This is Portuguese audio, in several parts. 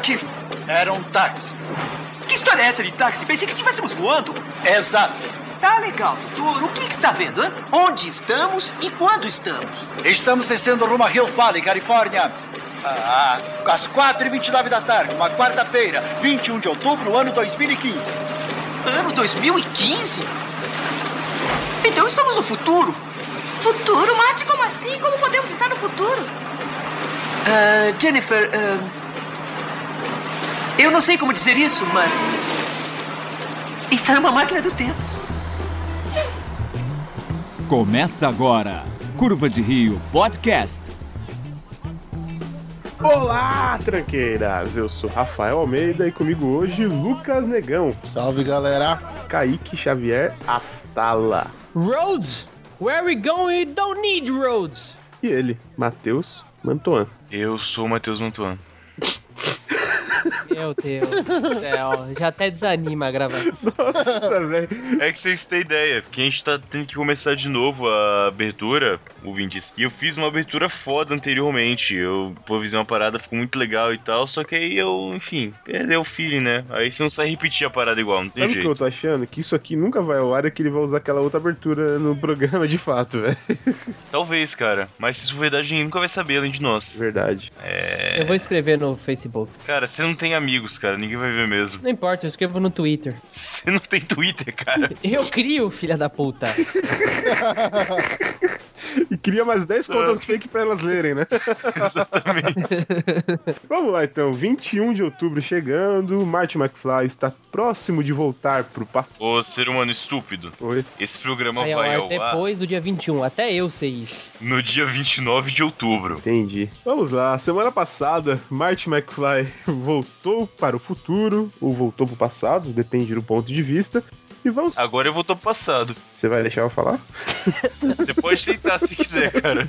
aquilo? Era um táxi. Que história é essa de táxi? Pensei que estivéssemos voando. Exato. Tá legal, doutor. O que, que está vendo, hein? Onde estamos e quando estamos? Estamos descendo rumo a Hill Valley, Califórnia. Ah, às 4h29 da tarde, uma quarta-feira, 21 de outubro, ano 2015. Ano 2015? Então estamos no futuro. Futuro? Mate, como assim? Como podemos estar no futuro? Ah, Jennifer, ah, eu não sei como dizer isso, mas. Está numa máquina do tempo. Começa agora, Curva de Rio Podcast. Olá, tranqueiras! Eu sou Rafael Almeida e comigo hoje Lucas Negão, Salve galera! Kaique Xavier Atala Roads? Where we going? We don't need roads. e ele, Matheus Mantuan. Eu sou o Matheus Mantuan. Meu Deus do céu, já até desanima a gravação. Nossa, velho! É que vocês têm ideia, porque a gente tá tendo que começar de novo a abertura, ouvintes. E eu fiz uma abertura foda anteriormente. Eu improvisei uma parada, ficou muito legal e tal. Só que aí eu, enfim, perdeu o feeling, né? Aí você não sai repetir a parada igual, não tem Sabe o que eu jeito. tô achando? Que isso aqui nunca vai ao ar e que ele vai usar aquela outra abertura no programa de fato, velho. Talvez, cara. Mas se isso for verdade, ninguém nunca vai saber além de nós. Verdade. É. Eu vou escrever no Facebook. Cara, você não tem amigos, cara. Ninguém vai ver mesmo. Não importa, eu escrevo no Twitter. Você não tem Twitter, cara. Eu crio, filha da puta. E cria mais 10 contas fake pra elas lerem, né? Exatamente. Vamos lá então, 21 de outubro chegando, Marty McFly está próximo de voltar pro passado. Ô, ser humano estúpido. Oi. Esse programa Aí, vai ao ar depois do dia 21, até eu sei isso. no dia 29 de outubro. Entendi. Vamos lá. Semana passada, Marty McFly voltou para o futuro, ou voltou para o passado, depende do ponto de vista. E vamos. Agora eu vou pro passado. Você vai deixar eu falar? Você pode tentar se quiser, cara.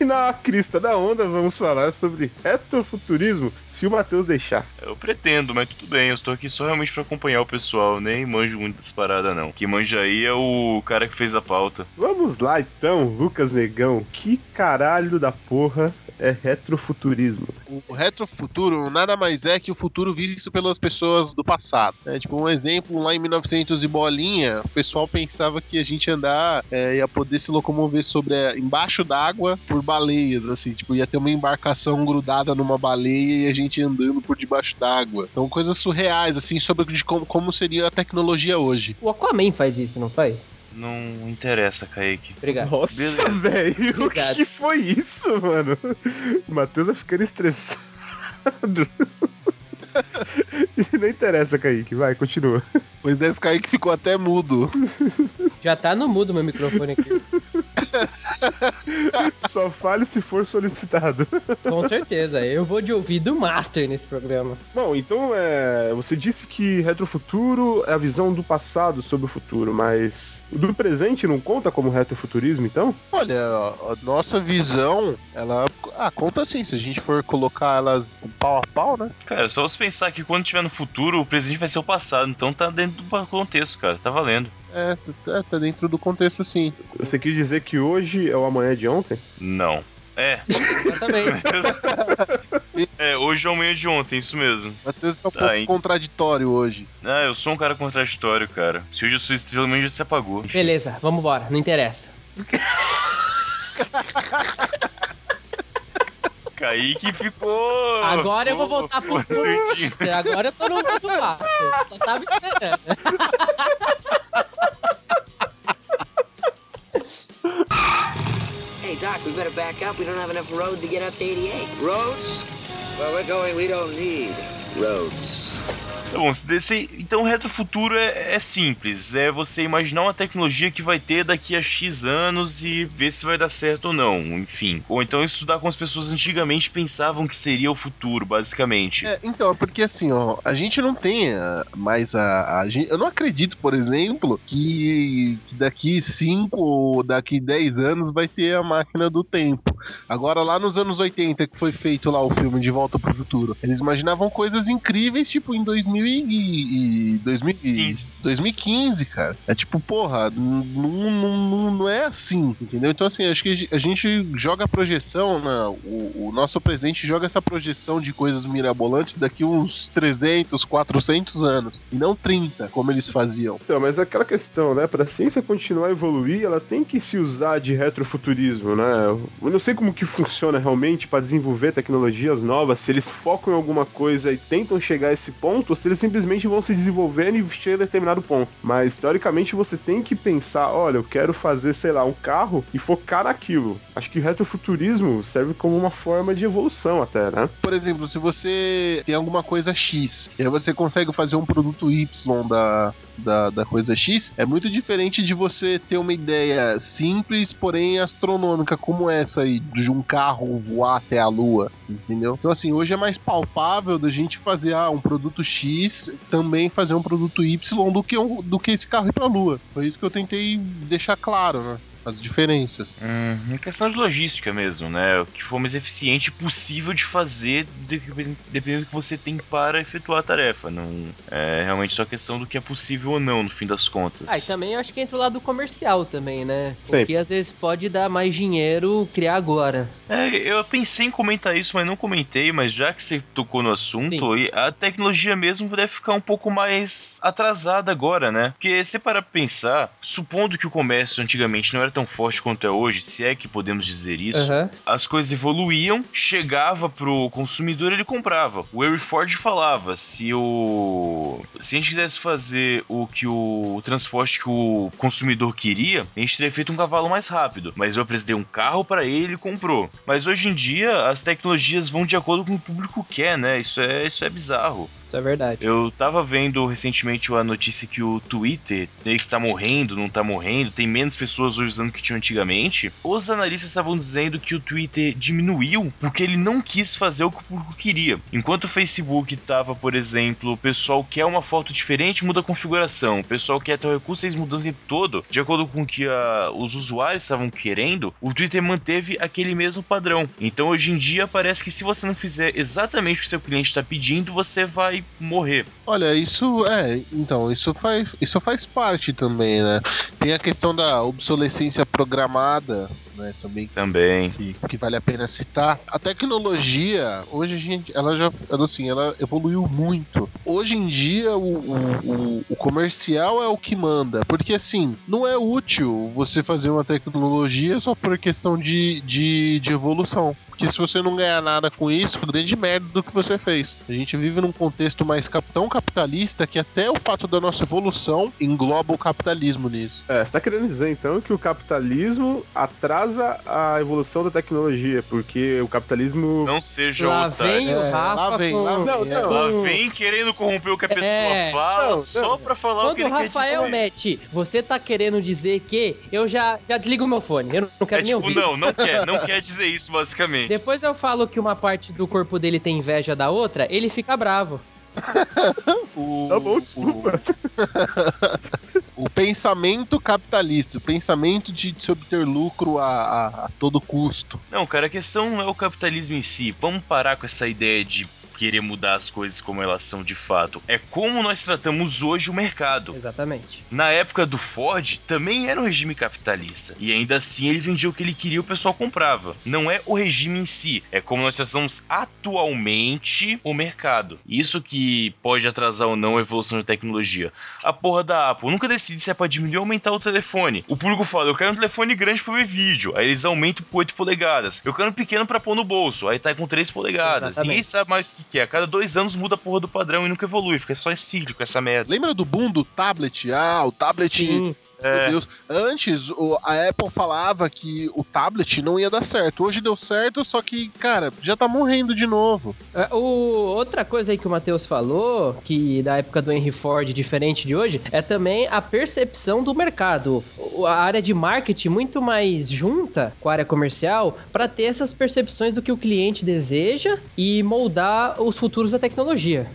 E na crista da onda, vamos falar sobre retrofuturismo, se o Matheus deixar. Eu pretendo, mas tudo bem. Eu estou aqui só realmente pra acompanhar o pessoal. Nem manjo muito das paradas, não. Quem manja aí é o cara que fez a pauta. Vamos lá então, Lucas Negão. Que caralho da porra é retrofuturismo? O retrofuturo nada mais é que o futuro visto pelas pessoas do passado. É tipo um exemplo, lá em 1900 e bolinha, o pessoal pensava que a gente ia andar, é, ia poder se locomover sobre a- embaixo d'água por baleias, assim, tipo, ia ter uma embarcação grudada numa baleia e a gente andando por debaixo d'água. Então coisas surreais, assim, sobre de como, como seria a tecnologia hoje. O Aquaman faz isso, não faz? Não interessa, Kaique. Obrigado. Nossa, velho, o que foi isso, mano? O Matheus vai ficando estressado. Não interessa, Kaique. Vai, continua. Pois é, esse Kaique ficou até mudo. Já tá no mudo meu microfone aqui. Só fale se for solicitado. Com certeza, eu vou de ouvido master nesse programa. Bom, então é, você disse que retrofuturo é a visão do passado sobre o futuro, mas o do presente não conta como retrofuturismo, então? Olha, a nossa visão, ela ah, conta assim, se a gente for colocar elas pau a pau, né? Cara, só você pensar que quando tiver no futuro, o presente vai ser o passado. Então tá dentro do contexto, cara. Tá valendo. É, tá, tá dentro do contexto sim. Você quis dizer que hoje é o amanhã de ontem? Não. É. Exatamente. é, hoje é o manhã de ontem, isso mesmo. Matheus tá um Tá, pouco hein? contraditório hoje. Ah, eu sou um cara contraditório, cara. Se hoje eu sou estrela, amanhã já se apagou. Beleza, vamos embora, não interessa. Kaique ficou. Agora eu vou voltar pro. Agora eu tô no mundo master. Só tava esperando. Better back up. We don't have enough road to get up to 88. Roads? Where we're going, we don't need roads. Bom, se. Então o retrofuturo é, é simples. É você imaginar uma tecnologia que vai ter daqui a X anos e ver se vai dar certo ou não, enfim. Ou então estudar como as pessoas antigamente pensavam que seria o futuro, basicamente. É, então, é porque assim, ó, a gente não tem ah, mais a, a Eu não acredito, por exemplo, que, que daqui 5 ou daqui 10 anos vai ter a máquina do tempo. Agora, lá nos anos 80, que foi feito lá o filme De Volta pro Futuro, eles imaginavam coisas incríveis, tipo, em 2000 e, e 2015. 2015, cara. É tipo, porra, não, não, não é assim, entendeu? Então, assim, acho que a gente joga a projeção, né? o, o nosso presente joga essa projeção de coisas mirabolantes daqui uns 300, 400 anos, e não 30, como eles faziam. Então, mas é aquela questão, né? Pra ciência continuar a evoluir, ela tem que se usar de retrofuturismo, né? Eu não sei como que funciona realmente para desenvolver tecnologias novas, se eles focam em alguma coisa e tentam chegar a esse ponto, ou se eles simplesmente vão se desenvolvendo e chegam a determinado ponto. Mas, teoricamente, você tem que pensar, olha, eu quero fazer, sei lá, um carro e focar naquilo. Acho que o retrofuturismo serve como uma forma de evolução até, né? Por exemplo, se você tem alguma coisa X, e aí você consegue fazer um produto Y da, da, da coisa X, é muito diferente de você ter uma ideia simples, porém astronômica, como essa aí, de um carro voar até a Lua, entendeu? Então, assim, hoje é mais palpável da gente fazer ah, um produto X, também fazer um produto Y do que, um, do que esse carro ir pra Lua. Foi isso que eu tentei deixar claro, né? As diferenças. Hum, é questão de logística mesmo, né? O que for mais eficiente possível de fazer, dependendo do que você tem para efetuar a tarefa. Não é realmente só questão do que é possível ou não, no fim das contas. Ah, e também acho que entra o lado comercial também, né? Sim. Porque às vezes pode dar mais dinheiro criar agora. É, eu pensei em comentar isso, mas não comentei, mas já que você tocou no assunto, Sim. a tecnologia mesmo deve ficar um pouco mais atrasada agora, né? Porque se para pensar, supondo que o comércio antigamente não era tão forte quanto é hoje, se é que podemos dizer isso, Aham. as coisas evoluíam, chegava pro consumidor ele comprava. O Henry Ford falava, se o se a gente quisesse fazer o que o, o transporte que o consumidor queria, a gente teria feito um cavalo mais rápido, mas eu apresentei um carro para ele, ele comprou. Mas hoje em dia as tecnologias vão de acordo com o público quer, né? Isso é isso é bizarro. Isso é verdade. Eu tava vendo recentemente a notícia que o Twitter tem que tá morrendo, não tá morrendo, tem menos pessoas usando que tinham antigamente. Os analistas estavam dizendo que o Twitter diminuiu porque ele não quis fazer o que o público queria. Enquanto o Facebook tava, por exemplo, o pessoal quer uma foto diferente, muda a configuração. O pessoal quer tal recurso, eles mudam o tempo todo, de acordo com o que ah, os usuários estavam querendo, o Twitter manteve aquele mesmo padrão. Então hoje em dia parece que se você não fizer exatamente o que seu cliente está pedindo, você vai morrer. Olha, isso é, então, isso faz, isso faz parte também, né? Tem a questão da obsolescência programada, né, também Também. que, que vale a pena citar. A tecnologia, hoje a gente, ela já, assim, ela evoluiu muito. Hoje em dia, o, o, o- o comercial é o que manda, porque assim, não é útil você fazer uma tecnologia só por questão de, de, de evolução. Porque se você não ganhar nada com isso, grande merda do que você fez. A gente vive num contexto mais tão capitalista que até o fato da nossa evolução engloba o capitalismo nisso. É, você tá querendo dizer então que o capitalismo atrasa a evolução da tecnologia, porque o capitalismo. Não seja Lá otário. vem o É, Rafa lá vem, com... lá vem. Não, não. Lá vem querendo corromper o que a pessoa É. fala Não, só pra falar o Quando que o ele quer Rafael dizer. mete, você tá querendo dizer que eu já, já desligo o meu fone, eu não quero É nem tipo, ouvir. não, não quer, não quer dizer isso, basicamente. Depois eu falo que uma parte do corpo dele tem inveja da outra, ele fica bravo. O, Tá bom, desculpa. O, o pensamento capitalista, o pensamento de se obter lucro a, a- a todo custo. Não, cara, a questão não é o capitalismo em si. Vamos parar com essa ideia de querer mudar as coisas como elas são de fato. É como nós tratamos hoje o mercado. Exatamente. Na época do Ford, também era um regime capitalista. E ainda assim ele vendia o que ele queria e o pessoal comprava. Não é o regime em si, é como nós tratamos atualmente o mercado. Isso que pode atrasar ou não a evolução da tecnologia. A porra da Apple nunca decide se é pra diminuir ou aumentar o telefone. O público fala, eu quero um telefone grande pra ver vídeo. Aí eles aumentam por 8 polegadas. Eu quero um pequeno pra pôr no bolso. Aí tá com 3 polegadas. Exatamente. Ninguém sabe mais o que que é. A cada dois anos muda a porra do padrão e nunca evolui. Fica só cíclico essa merda. Lembra do boom do tablet? Ah, o tablet. Sim. Meu É. Deus. Antes, o- a Apple falava que o tablet não ia dar certo. Hoje deu certo, só que, cara, já tá morrendo de novo. É, O, outra coisa aí que o Matheus falou, que da época do Henry Ford, diferente de hoje, é também a percepção do mercado. O- A área de marketing muito mais junta com a área comercial para ter essas percepções do que o cliente deseja e moldar os futuros da tecnologia.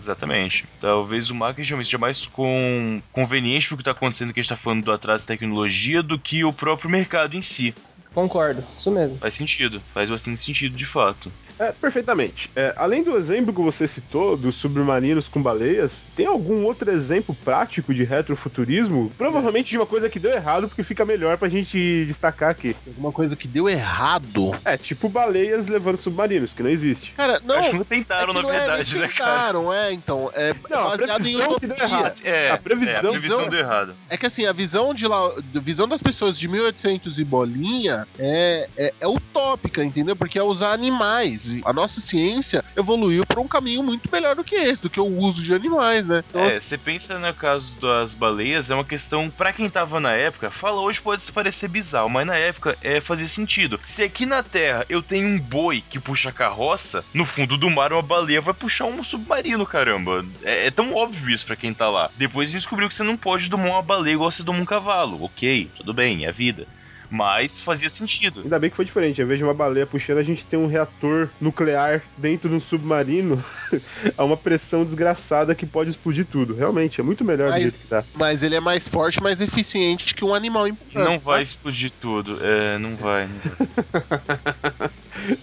Exatamente. Talvez o marketing seja mais com... conveniente pro que tá acontecendo que a gente tá falando do atraso de tecnologia do que o próprio mercado em si. Concordo, isso mesmo. Faz sentido, faz bastante sentido de fato. É, perfeitamente. É, além do exemplo que você citou, dos submarinos com baleias, tem algum outro exemplo prático de retrofuturismo? Provavelmente de uma coisa que deu errado, porque fica melhor pra gente destacar aqui. Alguma coisa que deu errado. É, tipo baleias levando submarinos, que não existe. Cara, não. Acho que não tentaram, é que na é, verdade, né, cara? tentaram, é, então. É Não, a previsão que deu errado. É, A previsão- é, a previsão deu errado. É que assim, a visão de lá, a visão das pessoas de 1800 e bolinha é, é, é utópica, entendeu? Porque é usar animais. A nossa ciência evoluiu para um caminho muito melhor do que esse, do que o uso de animais, né? Então, É, você pensa no caso das baleias, é uma questão, pra quem tava na época, fala hoje pode parecer bizarro, mas na época é fazer sentido. Se aqui na Terra eu tenho um boi que puxa carroça, no fundo do mar uma baleia vai puxar um submarino, caramba. É, é tão óbvio isso pra quem tá lá. Depois descobriu que você não pode domar uma baleia igual você doma um cavalo. Ok, tudo bem, é a vida. Mas fazia sentido. Ainda bem que foi diferente. Ao invés de uma baleia puxando, a gente tem um reator nuclear dentro de um submarino a uma pressão desgraçada que pode explodir tudo. Realmente, é muito melhor do Mas- jeito que tá. Mas ele é mais forte, mais eficiente que um animal importante. não vai explodir tudo. É, não vai. Não vai.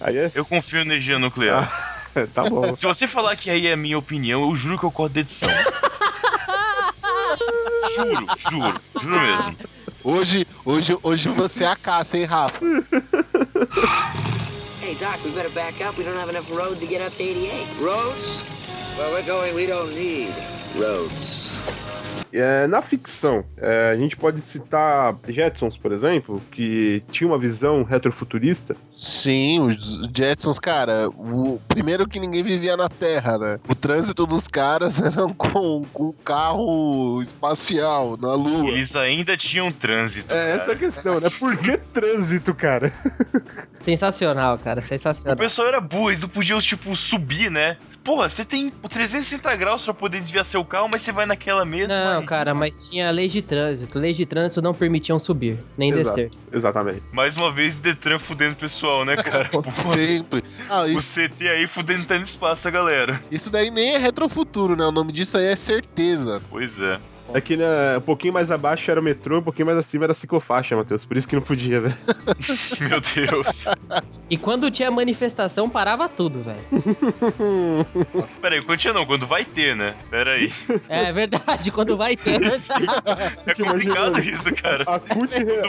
Aí é... Eu confio na energia nuclear. tá bom. Se você falar que aí é a minha opinião, eu juro que eu corto da edição. juro, juro, juro mesmo. Hoje, hoje, hoje você é a caça, hein, Rafa? Hey, Doc, we better back up. We don't have enough road to get up to 88. Roads? Where we're going, we don't need roads. É, na ficção, é, a gente pode citar Jetsons, por exemplo, que tinha uma visão retrofuturista. Sim, os Jetsons, cara, o primeiro que ninguém vivia na Terra, né? O trânsito dos caras era com, com carro espacial na Lua. Eles ainda tinham trânsito. É essa a questão, né? Por que trânsito, cara? Sensacional, cara, O sensacional. pessoal era burro, eles não podiam, tipo, subir, né? Porra, você tem 360 graus pra poder desviar seu carro, mas você vai naquela mesma. Não, cara, mas tinha leis de trânsito. Leis de trânsito não permitiam subir, nem Exato. descer. Exatamente. Mais uma vez, Detran fudendo o pessoal, né, cara? Sempre. Ah, o isso, CT aí fudendo no espaço, a galera. isso daí nem é retrofuturo, né? O nome disso aí é certeza. Pois é. É que né, um pouquinho mais abaixo era o metrô, um pouquinho mais acima era a ciclofaixa, Matheus. Por isso que não podia, velho. Meu Deus. E quando tinha manifestação, parava tudo, velho. Pera aí, quando tinha não, quando vai ter, né? Pera aí. É verdade, quando vai ter, é verdade. É complicado Imagina, isso, cara. A CUT, re-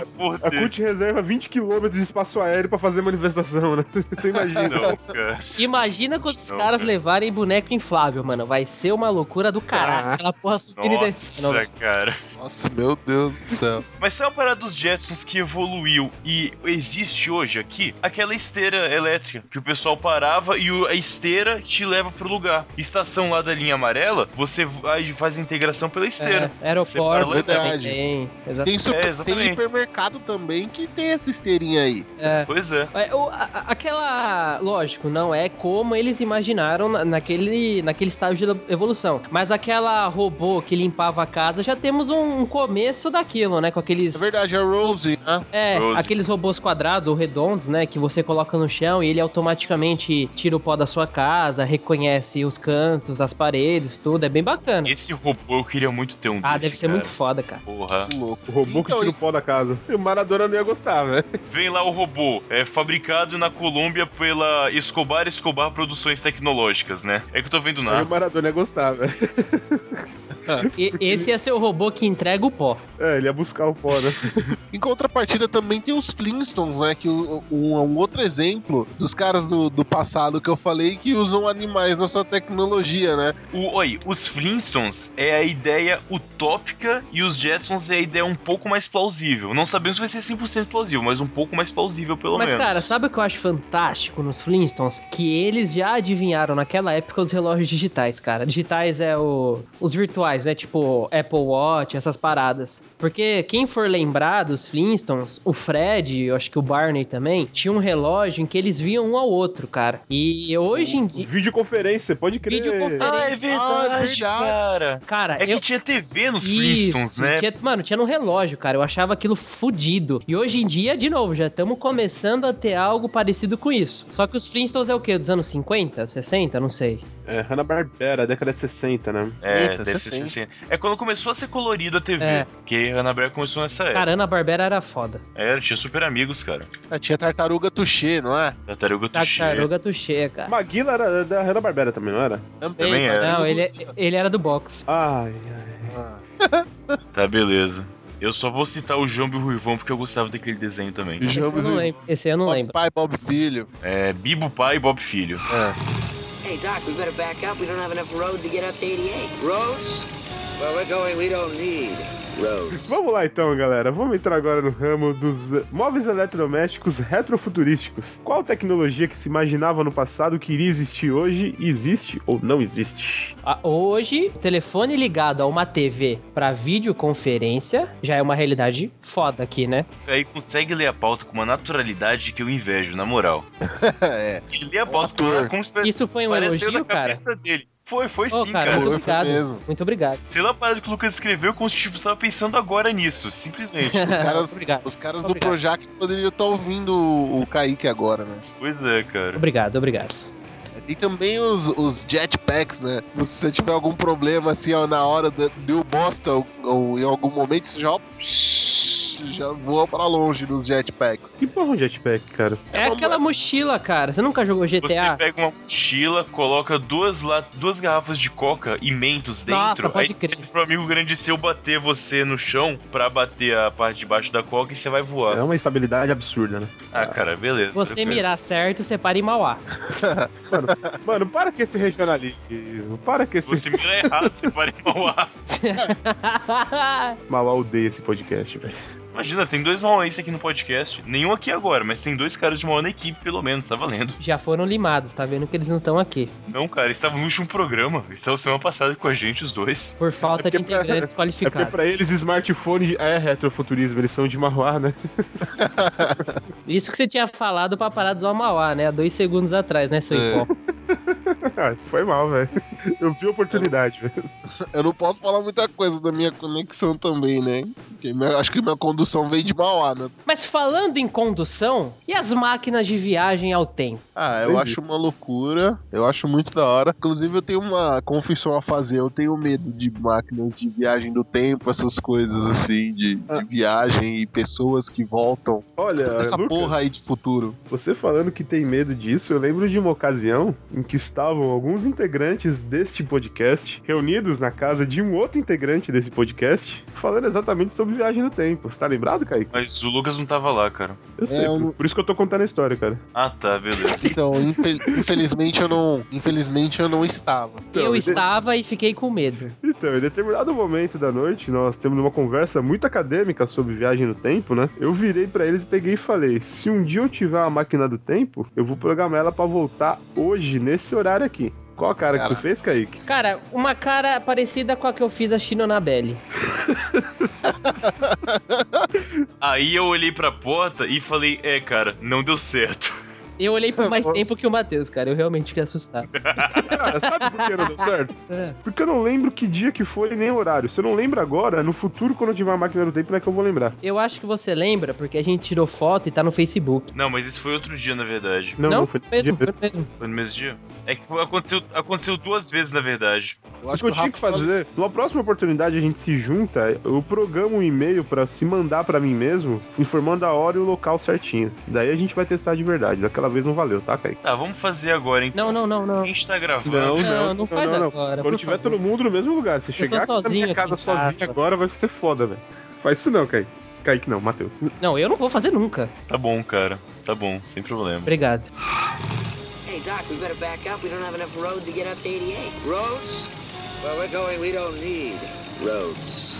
a. CUT reserva 20 km de espaço aéreo pra fazer manifestação, né? Você imagina. Não, cara. Imagina quando os caras cara. levarem boneco inflável, mano. Vai ser uma loucura do caralho. Aquela porra subindo e descendo. Nossa, cara. Nossa, meu Deus do céu. Mas sabe uma parada dos Jetsons que evoluiu e existe hoje aqui? Aquela esteira elétrica, que o pessoal parava e a esteira te leva pro lugar. Estação lá da linha amarela, você vai faz a integração pela esteira. É, aeroporto também verdade. tem. Tem, super, É, tem exatamente. hipermercado também que tem essa esteirinha aí. É. Pois é. É, o- a- a- aquela, lógico, não é como eles imaginaram na- naquele, naquele estágio de evolução. Mas aquela robô que limpava a casa, já temos um, um começo daquilo, né? Com aqueles. É verdade, a Rose, né? É, Rose. aqueles robôs quadrados ou redondos, né? Que você coloca no chão e ele automaticamente tira o pó da sua casa, reconhece os cantos das paredes, tudo. É bem bacana. Esse robô eu queria muito ter um Ah, desse, deve ser cara. muito foda, cara. Porra. Louco. O robô que Então, tira o pó da casa. E o Maradona não ia gostar, velho. Vem lá o robô, é fabricado na Colômbia pela Escobar Escobar Produções Tecnológicas, né? É que eu tô vendo Aí na. o Maradona ia gostar, velho. E, esse ia ser o robô que entrega o pó. É, ele ia buscar o pó, né? Em contrapartida também tem os Flintstones, né? Que um, um outro exemplo dos caras do, do passado que eu falei que usam animais na sua tecnologia, né? O, oi, os Flintstones é a ideia utópica e os Jetsons é a ideia um pouco mais plausível. Não sabemos se vai ser 100% plausível, mas um pouco mais plausível pelo Mas, menos. cara, sabe o que eu acho fantástico nos Flintstones? Que eles já adivinharam naquela época os relógios digitais, cara. Digitais é o, os virtuais, né? Tipo Apple Watch, essas paradas. Porque quem for lembrar dos Flintstones, o Fred, eu acho que o Barney também, tinha um relógio em que eles viam um ao outro, cara. E hoje em dia. Videoconferência, pode crer. Videoconferência. Ah, é verdade, Ah, é cara. Cara, É que eu... tinha TV nos Isso, Flintstones, né? tinha- mano, tinha no relógio, cara. Eu achava aquilo fudido. E hoje em dia, de novo, já estamos começando a ter algo parecido com isso. Só que os Flintstones é o quê? Dos anos 50, 60? Não sei. É, Hanna-Barbera, década de 60, né? É, Eita, deve ser 60. 60. É quando começou a ser colorido a TV. É. Porque Hanna-Barbera começou nessa época. Cara, Ana Barbera era foda. Era, tinha super amigos, cara. Ah, tinha tartaruga Touché, não é? Tartaruga Touché. Tartaruga Tuxê, cara. Maguila era da Hanna-Barbera também, não era? Também era. Não, ele, ele era do box. Ai, ai. Tá, beleza. Eu só vou citar o Jambo e o Ruivão porque eu gostava daquele desenho também. Esse eu não lembro. Esse eu não Bob lembro. Pai, Bob Filho. É, Bibo Pai e Bob Filho. Hey, Doc, we better back up. We don't have enough road to get up to 88. Roads? Where we're going, we don't need Vamos lá então, galera. Vamos entrar agora no ramo dos eh, móveis eletrodomésticos retrofuturísticos. Qual tecnologia que se imaginava no passado que iria existir hoje existe ou não existe? Ah, Hoje, telefone ligado a uma TV pra videoconferência já é uma realidade foda aqui, né? Aí consegue ler a pauta com uma naturalidade que eu invejo, na moral. é. Ele lê a pauta com uma Isso foi um parece saiu elogio, cara? cabeça dele. Foi, foi sim, cara, cara. muito obrigado. Muito obrigado. Sei lá a parada que o Lucas escreveu como se tipo, você tava pensando agora nisso, simplesmente. caras- Muito obrigado. Os caras do Obrigado. Projac poderiam estar ouvindo o Kaique agora, né? pois é, cara. Obrigado, obrigado. Tem também os, os jetpacks, né? Se você tiver algum problema, assim, ó, na hora de- deu bosta ou, ou em algum momento, você já, já voa pra longe nos jetpacks. Que porra é um jetpack, cara? É aquela mochila, cara. Você nunca jogou Você GTA? pega uma mochila, coloca duas, la... duas garrafas de coca e mentos Nossa, dentro, pode aí você crer. pede pro amigo grande seu bater você no chão pra bater a parte de baixo da coca e você vai voar. É uma estabilidade absurda, né? Ah, cara, beleza. Se você mirar certo, você para em Mauá. Mano, para com esse regionalismo. Para com esse. Você mira errado, você para em Mauá. Malá odeia esse podcast, velho. Imagina, tem dois mauenses aqui no podcast. Nenhum aqui agora, mas tem dois caras de Mauá na equipe, pelo menos, tá valendo. Já foram limados, tá vendo que eles não estão aqui. Não, cara, eles estavam no último programa. Eles estavam semana passada com a gente, os dois. Por falta de É porque pra- integrantes É porque qualificados. pra eles smartphone é retrofuturismo, eles são de Marruá, né? Isso que você tinha falado pra parar de zoar Mauá, né? Há dois segundos atrás, né, seu É. hipó? Foi mal, velho. Eu vi a oportunidade, velho. Eu não posso falar muita coisa da minha conexão também, né? Porque minha- acho que minha condução veio de Mauá, né? Mas falando em condução, e as máquinas de viagem ao tempo? Ah, eu Existe. acho uma loucura. Eu acho muito da hora. Inclusive, eu tenho uma confissão a fazer. Eu tenho medo de máquinas de viagem do tempo, essas coisas assim, de, de Ah. viagem e pessoas que voltam. Olha, Essa Lucas, porra aí de futuro. você falando que tem medo disso, eu lembro de uma ocasião em que estavam alguns integrantes deste podcast reunidos na casa de um outro integrante desse podcast, falando exatamente sobre viagem no tempo. Você tá lembrado, Kaique? Mas o Lucas não tava lá, cara. Eu sei, eu por, isso que eu tô contando a história, cara. Ah, tá, beleza. Então, infel- infelizmente eu não. Infelizmente eu não estava. Então, eu de- estava e fiquei com medo. Então, em determinado momento da noite, nós temos uma conversa muito acadêmica sobre viagem no tempo, né? Eu virei pra eles e peguei e falei: se um dia eu tiver uma máquina do tempo, eu vou programar ela pra voltar hoje, nesse horário aqui. Qual a cara que tu Cara. fez, Kaique? Cara, uma cara parecida com a que eu fiz a Chino Anabelle. Aí eu olhei pra porta e falei, é, cara, não deu certo. Eu olhei por mais tempo que o Matheus, cara. Eu realmente fiquei assustado. Cara, sabe por que não deu certo? É. Porque eu não lembro que dia que foi nem horário. Se eu não lembro agora, no futuro, quando eu tiver uma máquina do tempo, não é que eu vou lembrar. Eu acho que você lembra, porque a gente tirou foto e tá no Facebook. Não, mas isso foi outro dia, na verdade. Não, não, foi mesmo, dia. foi mesmo. Foi no mesmo dia? É que foi- aconteceu, aconteceu duas vezes, na verdade. Eu O acho que eu tinha que fazer, numa próxima oportunidade a gente se junta, eu programo um e-mail pra se mandar pra mim mesmo, informando a hora e o local certinho. Daí a gente vai testar de verdade. Daquela vez não valeu, tá, Kaique? Tá, vamos fazer agora, então. Não, não, não, não. A gente tá gravando. Não, Não, não, não faz agora, Quando tiver favor. todo mundo no mesmo lugar, se chegar aqui na minha casa sozinho casa. agora, vai ser foda, velho. Faz isso não, Kaique. Kaique não, Matheus. Não, eu não vou fazer nunca. Tá bom, cara. Tá bom, sem problema. Obrigado. Hey, Doc, we better back up. We don't have enough road to get up to 88. Roads? Where we're going, we don't need roads.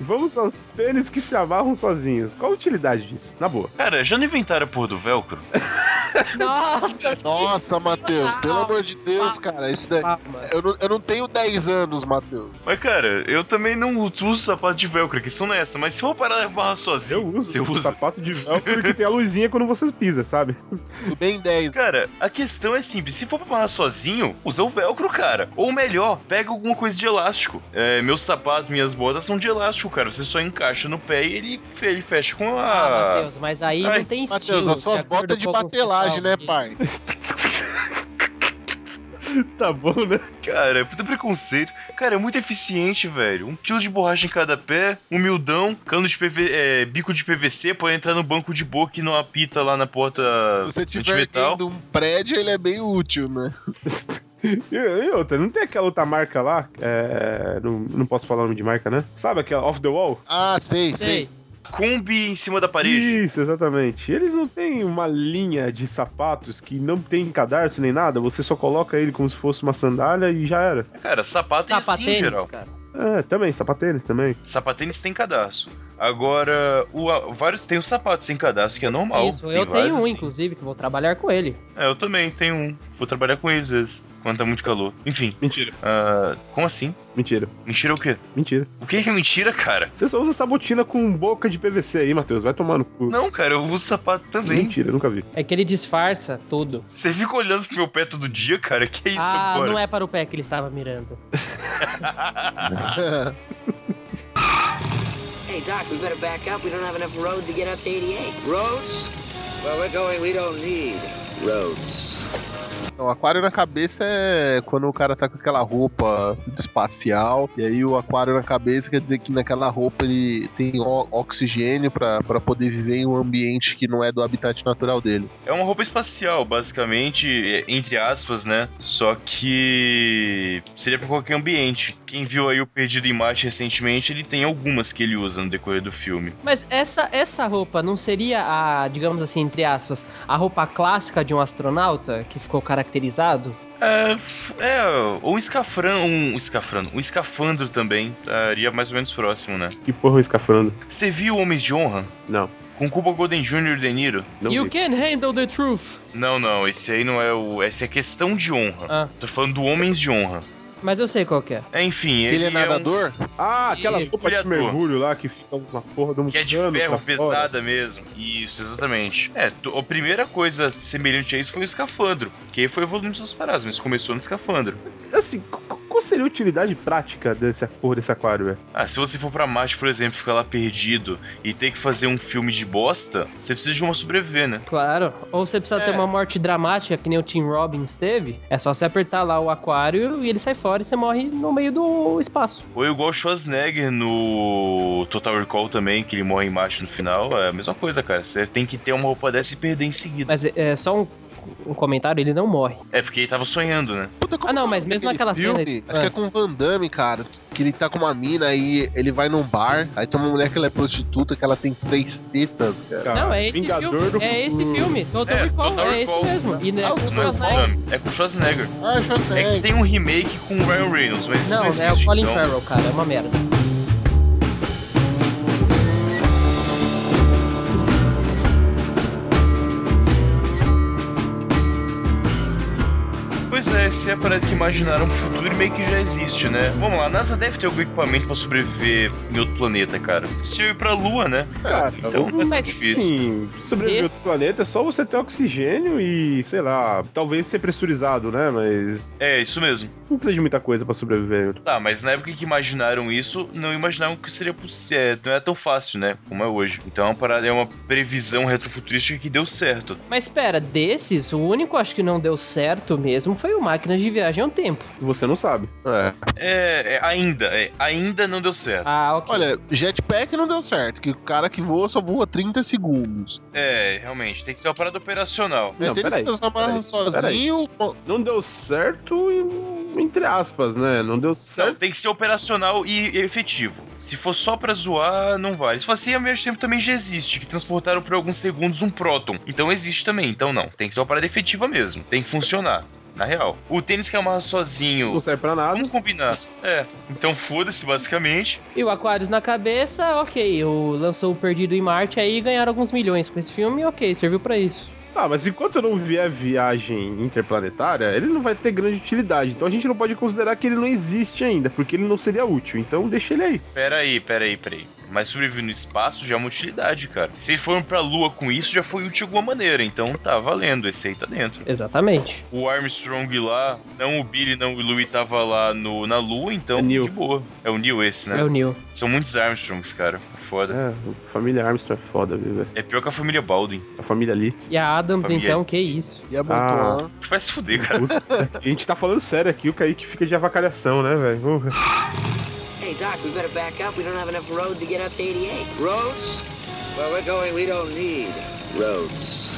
Vamos aos tênis que se amarram sozinhos. Qual a utilidade disso? Na boa. Cara, já não inventaram a porra do velcro? Nossa, Nossa, Matheus, pelo amor de Deus, cara. Isso daí. calma. Eu não, eu não tenho 10 anos, Matheus. Mas, cara, eu também não uso sapato de velcro, a questão não é essa. Mas se eu parar de amarrar sozinho, Eu uso você usa? sapato de velcro que tem a luzinha quando você pisa, sabe? Tudo bem 10. Cara, a questão é simples. Se for pra amarrar sozinho, usa o velcro, cara. Ou melhor, pega alguma coisa de elástico. É, meus sapatos, minhas botas são de elástico, cara. Você só encaixa no pé e ele, ele fecha com Ah, a... Matheus, mas aí Ai, não tem Matheus, estilo. as suas de acordo botas de batelagem, né, pai? tá bom, né? Cara, é puta preconceito. Cara, é muito eficiente, velho. Um quilo de borracha em cada pé, humildão, cano de PV, é, bico de PVC pode entrar no banco de boca e não apita lá na porta Se você de um prédio, ele é bem útil, né? E, e outra, não tem aquela outra marca lá? É, não, não posso falar o nome de marca, né? Sabe aquela Off the Wall? Ah, sei, sei. Sei. Kombi em cima da parede. Isso, exatamente. Eles não têm uma linha de sapatos que não tem cadarço nem nada, você só coloca ele como se fosse uma sandália e já era. Cara, sapato é assim, em geral. cara. É, também, sapatênis também. Sapatênis tem cadastro. Agora, o, vários tem o sapato sem cadastro, que é normal. Isso, tem eu tenho vários, um, sim. inclusive, que vou trabalhar com ele. É, eu também tenho um. Vou trabalhar com ele às vezes, quando tá muito calor. Enfim, Mentira. ah, como assim? Mentira. Mentira o quê? Mentira. O que que é mentira, cara? Você só usa essa botina com boca de PVC aí, Matheus. Vai tomar no cu. Não, cara, eu uso sapato também. Mentira, eu nunca vi. É que ele disfarça tudo. Você fica olhando pro meu pé todo dia, cara? Que é isso ah, agora? não é para o pé que ele estava mirando. Hey, Doc, we better back up. We don't have enough road to get up to 88. Roads? Where we're going, we don't need roads. O aquário na cabeça é quando o cara tá com aquela roupa espacial, e aí o aquário na cabeça quer dizer que naquela roupa ele tem oxigênio pra pra poder viver em um ambiente que não é do habitat natural dele. É uma roupa espacial, basicamente, entre aspas, né? Só que seria pra qualquer ambiente. Quem viu aí o Perdido em Marte recentemente, ele tem algumas que ele usa no decorrer do filme. Mas essa, essa roupa não seria a, digamos assim, entre aspas, a roupa clássica de um astronauta que ficou caracterizado? É, é ou um escafrão, um escafrando, um escafandro também, estaria mais ou menos próximo, né? Que porra um escafrando? Você viu Homens de Honra? Não. Com Cuba Golden Jr. e De Niro? Não you vi. can handle the truth. Não, não, esse aí não é o. Essa é questão de honra. Ah, Tô falando do Homens de Honra. Mas eu sei qual que é. É, enfim, Ele, ele, é nadador? Ah, aquela Isso. roupa de Mergulhador. mergulho lá que fica uma porra de um Um, que é de ferro pra fora. pesada mesmo. Isso, exatamente. É, a primeira coisa semelhante a isso foi o escafandro. Que aí foi evoluindo suas paradas, mas começou no escafandro. Assim, qual seria a utilidade prática dessa porra desse aquário, velho? Ah, se você for pra Marte, por exemplo, ficar lá perdido e ter que fazer um filme de bosta, você precisa de uma sobreviver, né? Claro. Ou você precisa É. ter uma morte dramática, que nem o Tim Robbins teve. É só você apertar lá o aquário e ele sai fora e você morre no meio do espaço. Ou igual o Schwarzenegger no Total Recall também, que ele morre em Marte no final. É a mesma coisa, cara. Você tem que ter uma roupa dessa e perder em seguida. Mas é, é só um, um comentário, ele não morre. É porque ele tava sonhando, né? Puta, Ah, não, é mas aquele mesmo naquela cena, filme, ele- Acho que é Ah. com o Van Damme, cara. Que ele tá com uma mina aí, ele vai num bar, aí tem uma mulher que ela é prostituta, que ela tem três tetas, cara. não, é esse Vingador filme. do É esse filme. Total É, Recall. Total é Recall. esse mesmo. E Ah, Não é com o Schwarzenegger. Van Damme, é com o Schwarzenegger. Ah, É que tem um remake com o Ryan Reynolds, mas isso Não, não é existe. o Colin então... Farrell, cara. É uma merda. Pois é, essa é a parada que imaginaram pro futuro e meio que já existe, né? Vamos lá, a NASA deve ter algum equipamento pra sobreviver em outro planeta, cara. Se eu ir pra Lua, né? Cara, Então não é Mas, difícil. Sim, sobreviver Esse- outro planeta é só você ter oxigênio e, sei lá, talvez ser pressurizado, né? Mas É, isso mesmo. não precisa de muita coisa pra sobreviver. Tá, mas na época que imaginaram isso, não imaginavam que seria possível. É, não é tão fácil, né? Como é hoje. Então é uma parada, é uma previsão retrofuturística que deu certo. mas espera, desses, o único acho que não deu certo mesmo foi o Máquinas de Viagem ao Tempo. E você não sabe. É. É, é, ainda, é, ainda não deu certo. Ah, ok. Olha, jetpack não deu certo, que o cara que voa só voa 30 segundos. É, realmente, tem que ser uma parada operacional. Não, peraí, peraí. sozinho, pô, Não deu certo, em- entre aspas, né? Não deu Não, certo. tem que ser operacional e efetivo. Se for só pra zoar, não vale. Se for assim, ao mesmo tempo também já existe, que transportaram por alguns segundos um próton. Então existe também, então não. Tem que ser uma parada efetiva mesmo. Tem que funcionar. Na real. O tênis que amarra sozinho. Não serve pra nada. Vamos combinar. É. Então foda-se, basicamente. E o Aquarius na cabeça, ok. O lançou o Perdido em Marte aí ganharam alguns milhões com esse filme, ok, serviu pra isso. Tá, mas enquanto não vier viagem interplanetária, ele não vai ter grande utilidade. Então a gente não pode considerar que ele não existe ainda, porque ele não seria útil. Então deixa ele aí. Pera aí, pera aí, pera aí. Mas sobreviver no espaço já é uma utilidade, cara. Se eles foram pra lua com isso, já foi útil de alguma maneira. Então tá valendo, esse aí tá dentro. Exatamente. O Armstrong lá, não o Billy, não o Louis tava lá no, na lua, então É Neil. de boa. É o Neil esse, né? É o Neil. São muitos Armstrongs, cara. É Foda. É, a família Armstrong é foda, viu, velho? É pior que a família Baldwin. A família ali. E a Adams, Família. então, que isso. E a Ah. Bolton Vai se fuder, cara. A gente tá falando sério aqui, o Kaique fica de avacalhação, né, velho? Doc, we better back up. We don't have enough road to get up to 88. Roads? Where we're going, we don't need roads.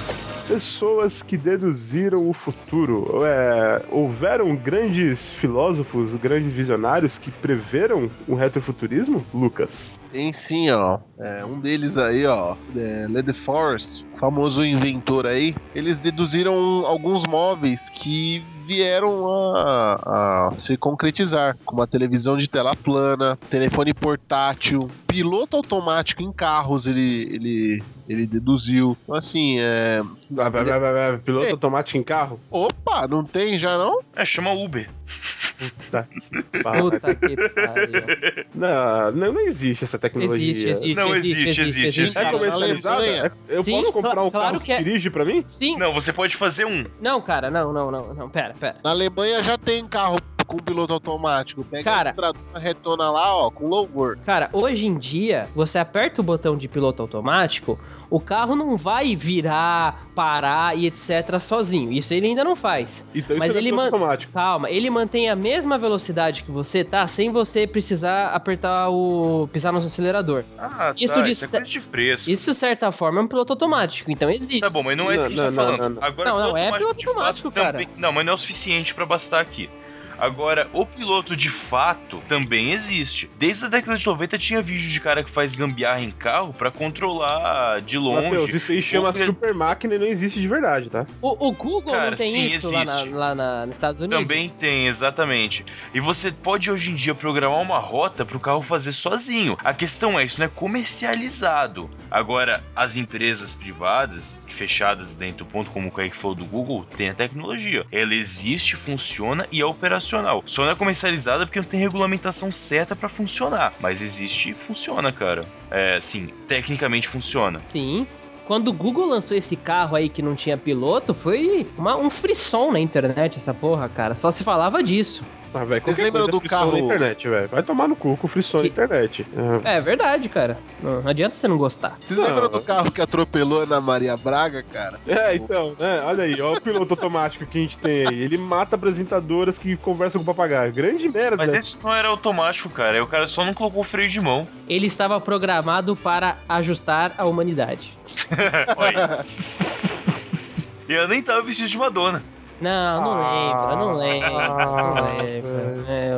Pessoas que deduziram o futuro. É, houveram grandes filósofos, grandes visionários que preveram o retrofuturismo, Lucas? Tem sim, ó. É, um deles aí, ó, é, Lady Forest, famoso inventor aí, eles deduziram alguns móveis que vieram a, a se concretizar, como a televisão de tela plana, telefone portátil, piloto automático em carros, ele, ele, ele deduziu. Então, Assim, é. Piloto Ei. automático em carro? Opa, não tem já não? É, chama Uber. Tá. Puta que pariu. Não, não, não existe essa tecnologia. Existe, existe, Não, existe, existe, existe, existe. É existe. comercializada? Alemanha. É- Eu Sim, posso comprar um claro carro que que, é. dirige pra mim? Sim. Não, você pode fazer um. Não, cara, não, não, não, não. Pera, pera. Na Alemanha já tem carro com piloto automático. Pega Cara. a retona lá, ó, com louvor. Cara, hoje em dia, você aperta o botão de piloto automático, o carro não vai virar, parar e etc. sozinho. Isso ele ainda não faz. Então isso Mas é ele piloto man- automático. Calma, ele mantém a mesma velocidade que você tá, sem você precisar apertar o. pisar no acelerador. Ah, Isso tá. de Isso é de fresco. Isso, de certa forma, é um piloto automático, então existe. Tá bom, mas não é isso que a gente tá falando. não, não. Agora, Não, não, piloto é automático piloto fato automático, cara. também. Não, mas não é o suficiente pra bastar aqui. Agora, o piloto de fato também existe. Desde a década de 90 tinha vídeo de cara que faz gambiarra em carro pra controlar de longe. Matheus, isso aí chama Ou ele- super máquina e não existe de verdade, tá? O, o Google Cara, não tem sim, isso lá, na, existe. lá na- nos Estados Unidos? Também tem, exatamente. E você pode hoje em dia programar uma rota pro carro fazer sozinho. A questão é, isso não é comercializado. Agora, as empresas privadas, fechadas dentro do ponto, como o Kaique falou do Google, tem a tecnologia. Ela existe, funciona e é operacional. Só não é comercializada porque não tem regulamentação certa pra funcionar. Mas existe e funciona, cara. É, sim, tecnicamente funciona. Sim. Quando o Google lançou esse carro aí que não tinha piloto, foi uma- um frisson na internet essa porra, cara. Só se falava disso. Ah, velho, qualquer lembram coisa é do frisson carro- na internet, velho. Vai tomar no cu com na Que- internet. É. É verdade, cara. Não adianta você não gostar. Vocês Não. lembram do carro que atropelou na Maria Braga, cara? É, então, né? Olha aí, ó o piloto automático que a gente tem aí. Ele mata apresentadoras que conversam com o papagaio. Grande merda. Mas esse não era automático, cara. O cara só não colocou o freio de mão. Ele estava programado para ajustar a humanidade. Olha. e ela nem tava vestida de Madonna. Não, não Ah, lembro, não lembro. ah, não lembro. É,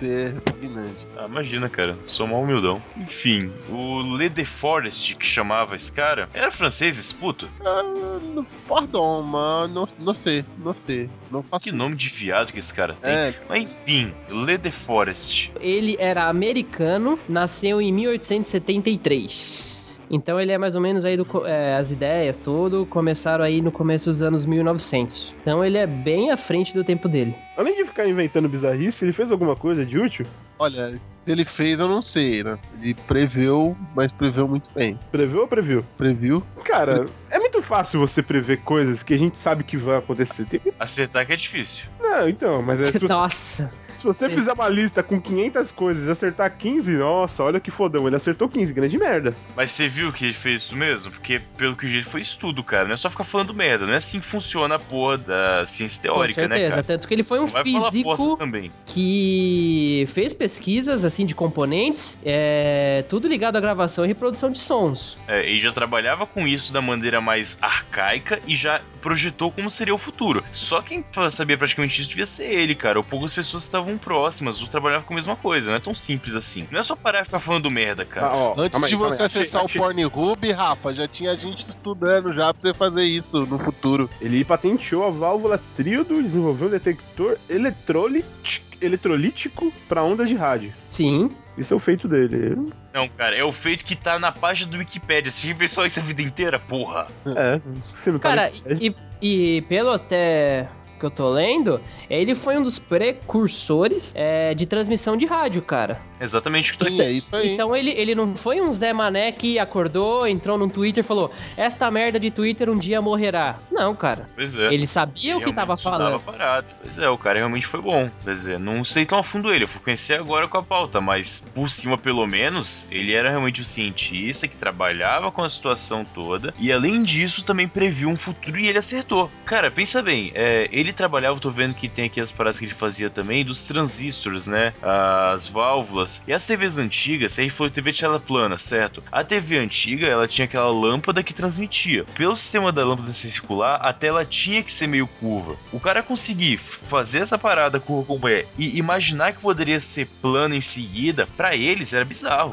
é repugnante. Ah, imagina, cara. Sou mal humildão. Enfim, o Le De Forest, que chamava esse cara, era francês esse puto? Ah, não- pardon, mas não, não sei, não sei. Não faço Que nome de viado que esse cara tem. É, Mas enfim, Le De Forest. Ele era americano, nasceu em 1873. Então ele é mais ou menos aí do co- é, as ideias tudo começaram aí no começo dos anos 1900. Então ele é bem à frente do tempo dele. Além de ficar inventando bizarrice, ele fez alguma coisa de útil? olha, se ele fez, eu não sei, né? Ele preveu, mas preveu muito bem. Previu ou previu? Previu? Cara, é muito fácil você prever coisas que a gente sabe que vão acontecer. Tem... Acertar que é difícil. Não, então, mas é, Nossa. Se você fizer uma lista com 500 coisas e acertar 15, nossa, olha que fodão. Ele acertou 15, grande merda. Mas você viu que ele fez isso mesmo? Porque, pelo que o jeito foi estudo, cara. Não é só ficar falando merda. Não é assim que funciona a porra da ciência teórica, com né, certeza. cara? Tanto que ele foi um Vai físico também. que fez pesquisas assim de componentes, é, tudo ligado à gravação e reprodução de sons. É, ele já trabalhava com isso da maneira mais arcaica e já projetou como seria o futuro. Só quem sabia praticamente isso devia ser ele, cara. Ou poucas pessoas estavam próximas, ou trabalhavam com a mesma coisa. Não é tão simples assim. Não é só parar e ficar falando merda, cara. Ah, ó, Antes aí, de você acessar achei- o Pornhub, Rafa, já tinha gente estudando já pra você fazer isso no futuro. Ele patenteou a válvula tríodo e desenvolveu um detector eletrolít- eletrolítico para ondas de rádio. Sim. Isso é o feito dele. Não, cara, é o feito que tá na página do Wikipedia. Você vê só isso a vida inteira, porra. É, você não tá Cara, e, e pelo até que eu tô lendo, ele foi um dos precursores é, de transmissão de rádio, cara. Exatamente o que tu Sim, é isso aí. Então ele, ele não foi um Zé Mané que acordou, entrou no Twitter e falou: Esta merda de Twitter um dia morrerá. Não, cara. Pois é. Ele sabia o que tava falando. a parada. Pois é, o cara realmente foi bom. Quer dizer, não sei tão a fundo ele, eu fui conhecer agora com a pauta, mas por cima, pelo menos, ele era realmente um cientista que trabalhava com a situação toda e, além disso, também previu um futuro e ele acertou. Cara, pensa bem, é, ele trabalhava, eu tô vendo que tem aqui as paradas que ele fazia também, dos transistores, né? As válvulas. E as TVs antigas, aí foi TV tela plana, certo? A TV antiga, ela tinha aquela lâmpada que transmitia. Pelo sistema da lâmpada ser circular, a tela tinha que ser meio curva. O cara conseguir fazer essa parada curva como é e imaginar que poderia ser plana em seguida, pra eles era bizarro.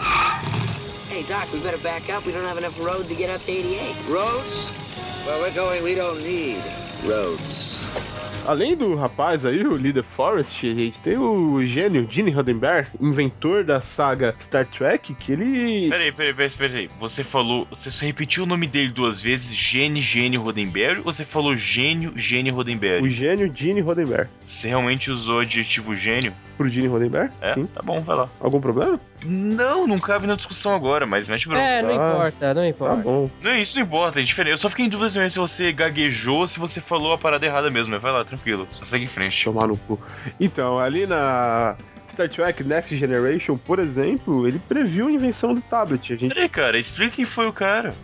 Hey, Doc, we better back up. We don't have enough road to get up to 88. Roads? Where we're going, we don't need roads. Além do rapaz aí, o líder Forrest, a gente tem o gênio Gene Roddenberry, inventor da saga Star Trek, que ele. Peraí, peraí, peraí, peraí. Você falou. Você só repetiu o nome dele duas vezes, Gene, Gene Roddenberry, ou você falou gênio, Gene O Roddenberry? gênio Gene Roddenberry. Você realmente usou o adjetivo gênio? Pro Gene Roddenberry? É? Sim. Tá bom, vai lá. Algum problema? Não, não cabe na discussão agora, mas mete bronca. É, não Ah, importa, não Tá importa. bom. Não, isso não importa, é diferente. Eu só fiquei em dúvida se você gaguejou ou se você falou a parada errada mesmo. Mas vai lá, tranquilo. Só segue em frente. Tomar no cu. Então, ali na Star Trek Next Generation, por exemplo, ele previu a invenção do tablet. A gente, Peraí, cara, explica quem foi o cara.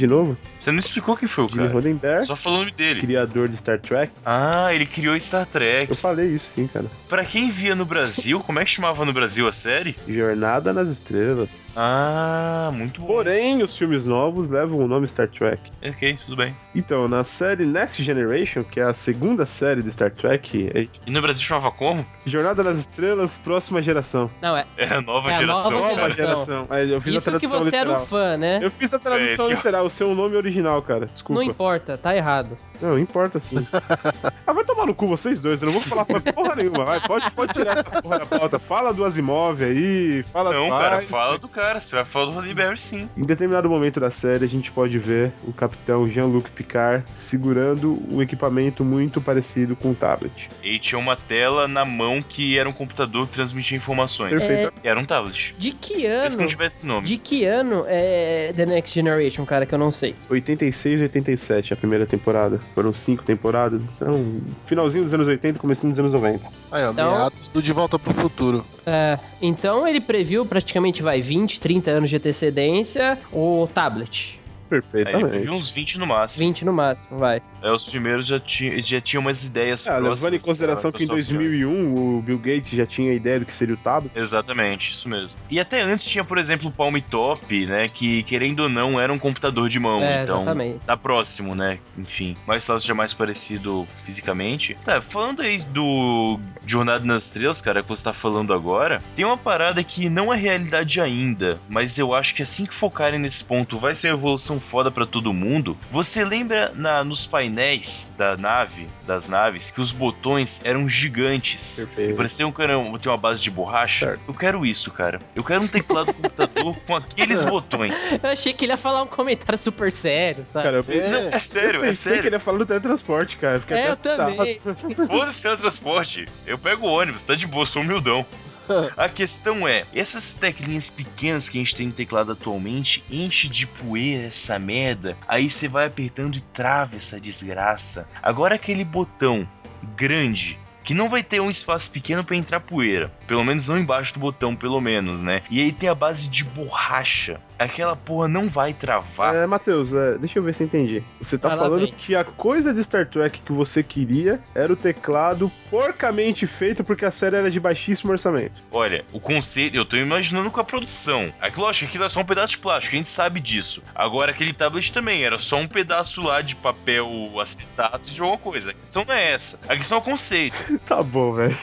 De novo, Você não explicou quem foi o Gene cara. Roddenberry, Só falou o nome dele. criador de Star Trek. Ah, ele criou Star Trek. Eu falei isso sim, cara. Pra quem via no Brasil, como é que chamava no Brasil a série? Jornada nas Estrelas. Ah, muito bom. Porém, os filmes novos levam o nome Star Trek. Ok, tudo bem. Então, na série Next Generation, que é a segunda série de Star Trek, é E no Brasil chamava como? Jornada nas Estrelas, próxima geração. Não, é. É a nova É a geração. nova cara. geração. Aí eu fiz a Isso que tradução você era literal. um fã, né? Eu fiz a É, tradução esse- literal, o seu nome original, cara. Não Desculpa. importa, tá errado. Não, importa sim. ah, vai tomar no cu vocês dois, eu não vou falar porra nenhuma. Vai, pode, pode tirar essa porra da pauta. Fala do Asimov aí, fala Não, do cara, fala do cara. Você vai falar do Roddenberry sim. Em determinado momento da série, a gente pode ver o capitão Jean-Luc Picard segurando um equipamento muito parecido com um tablet. E tinha uma tela na mão que era um computador que transmitia informações. Perfeito. Era um tablet. De que Mesmo que não ano? tivesse nome. De que ano é The Next Generation, cara, que eu não sei. 86 e 87, a primeira temporada. Foram cinco temporadas. Então, finalzinho dos anos 80, comecinho dos anos 90. Aí, ó, Então- meados do De Volta pro Futuro. É, então ele previu praticamente, vai, 20, 30 anos de antecedência o tablet. Aí Perfeitamente. previu uns 20 no máximo. 20 no máximo, vai. É, os primeiros já, tinha, já tinham umas ideias Ah, próximas. levando em consideração que em das softwares. 2001 o Bill Gates já tinha a ideia do que seria o tablet. Exatamente, isso mesmo. E até antes tinha, por exemplo, o Palm Top, né? Que, querendo ou não, era um computador de mão. É, então, exatamente. tá próximo, né? Enfim. Mas talvez seja mais parecido fisicamente. Tá, falando aí do Jornada nas Estrelas, cara, que você tá falando agora, tem uma parada que não é realidade ainda, mas eu acho que assim que focarem nesse ponto vai ser uma evolução foda pra todo mundo. Você lembra na, nos painéis da nave, das naves, que os botões eram gigantes? Perfeito. E pareciam que eram, tinha uma base de borracha? Certo. Eu quero isso, cara. Eu quero um teclado do computador com aqueles botões. Eu achei que ele ia falar um comentário super sério, sabe? Cara, eu pensei, Não, é sério, eu é pensei que sério. ele ia falar do teletransporte, cara. Eu Fiquei é, até eu assustado. também. Foda-se teletransporte. Eu pego o ônibus, tá de boa, sou humildão. A questão é, essas teclinhas pequenas que a gente tem no teclado atualmente enche de poeira essa merda, aí você vai apertando e trava essa desgraça. Agora aquele botão grande que não vai ter um espaço pequeno pra entrar poeira, pelo menos não embaixo do botão, pelo menos, né? E aí tem a base de borracha. Aquela porra não vai travar. É, Matheus, é, deixa eu ver se eu entendi. Você tá lá, falando vem. que a coisa de Star Trek que você queria era o teclado porcamente feito porque a série era de baixíssimo orçamento. Olha, o conceito, eu tô imaginando com a produção. Aquilo, acho que aquilo é só um pedaço de plástico, a gente sabe disso. Agora, aquele tablet também era só um pedaço lá de papel acetato de alguma coisa. A questão não é essa. A questão é o conceito. Tá bom, velho.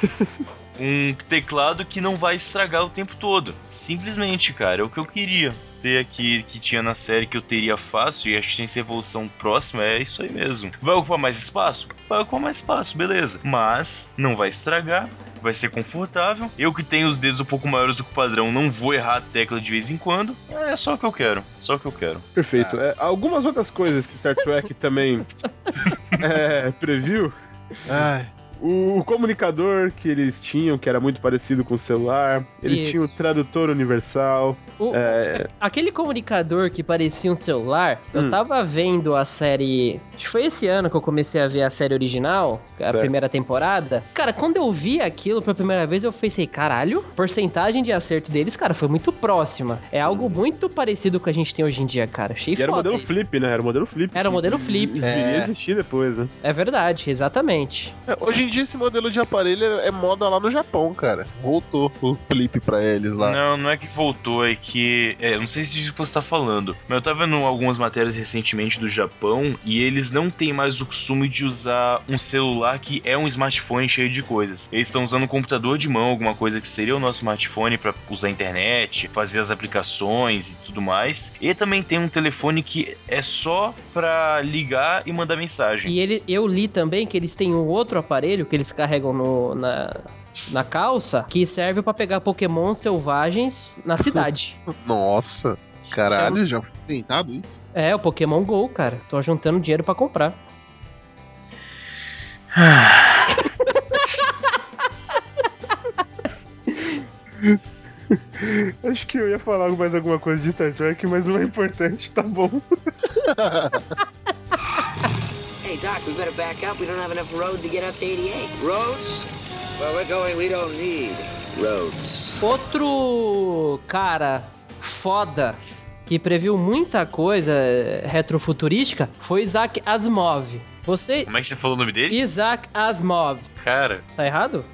Um teclado que não vai estragar o tempo todo. Simplesmente, cara, é o que eu queria ter aqui, que tinha na série, que eu teria fácil, e acho que tem essa evolução próxima, é isso aí mesmo. Vai ocupar mais espaço? Vai ocupar mais espaço, beleza. Mas não vai estragar, vai ser confortável. Eu que tenho os dedos um pouco maiores do que o padrão, não vou errar a tecla de vez em quando. É só o que eu quero, só o que eu quero. Perfeito. É, algumas outras coisas que Star Trek também é, previu Ai. O, o comunicador que eles tinham, que era muito parecido com o celular. Eles Isso. tinham o tradutor universal. O- É, Aquele comunicador que parecia um celular, Hum. eu tava vendo a série. Acho que foi esse ano que eu comecei a ver a série original, a Certo. primeira temporada. Cara, quando eu vi aquilo pela primeira vez, eu pensei, caralho, porcentagem de acerto deles, cara, foi muito próxima. É algo muito parecido com o que a gente tem hoje em dia, cara. Achei e era o modelo isso. flip, né? Era o modelo flip. Era o modelo flip. É. existir depois, né? É verdade, exatamente. É, Hoje em dia esse modelo de aparelho é é moda lá no Japão, cara. Voltou o flip pra eles lá. Não, não é que voltou, é que. É, não sei se é isso que você tá falando, mas eu tava vendo algumas matérias recentemente do Japão e eles não têm mais o costume de usar um celular que é um smartphone cheio de coisas. Eles estão usando um computador de mão, alguma coisa que seria o nosso smartphone pra usar a internet, fazer as aplicações e tudo mais. E também tem um telefone que é só pra ligar e mandar mensagem. E ele, eu li também que eles têm um outro aparelho que eles carregam no, na, na calça que serve pra pegar Pokémon selvagens na cidade. Nossa, caralho, já foi tentado isso? é, o Pokémon GO, cara. Tô juntando dinheiro pra comprar. Acho que eu ia falar mais alguma coisa de Star Trek, mas não é importante, tá bom. We better back up. We don't have enough road to get up to 88. Roads? Where we're going, we don't need roads. Outro cara foda que previu muita coisa eh, retrofuturística foi Isaac Asimov. Você. Como é que você falou o nome dele? Isaac Asimov. Cara. Tá errado?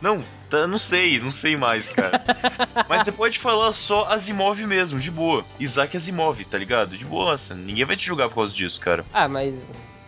Não, tá, não sei, não sei mais, cara. Mas você pode falar só Asimov mesmo, de boa. Isaac Asimov, tá ligado? De boa, nossa, ninguém vai te julgar por causa disso, cara. Ah, mas.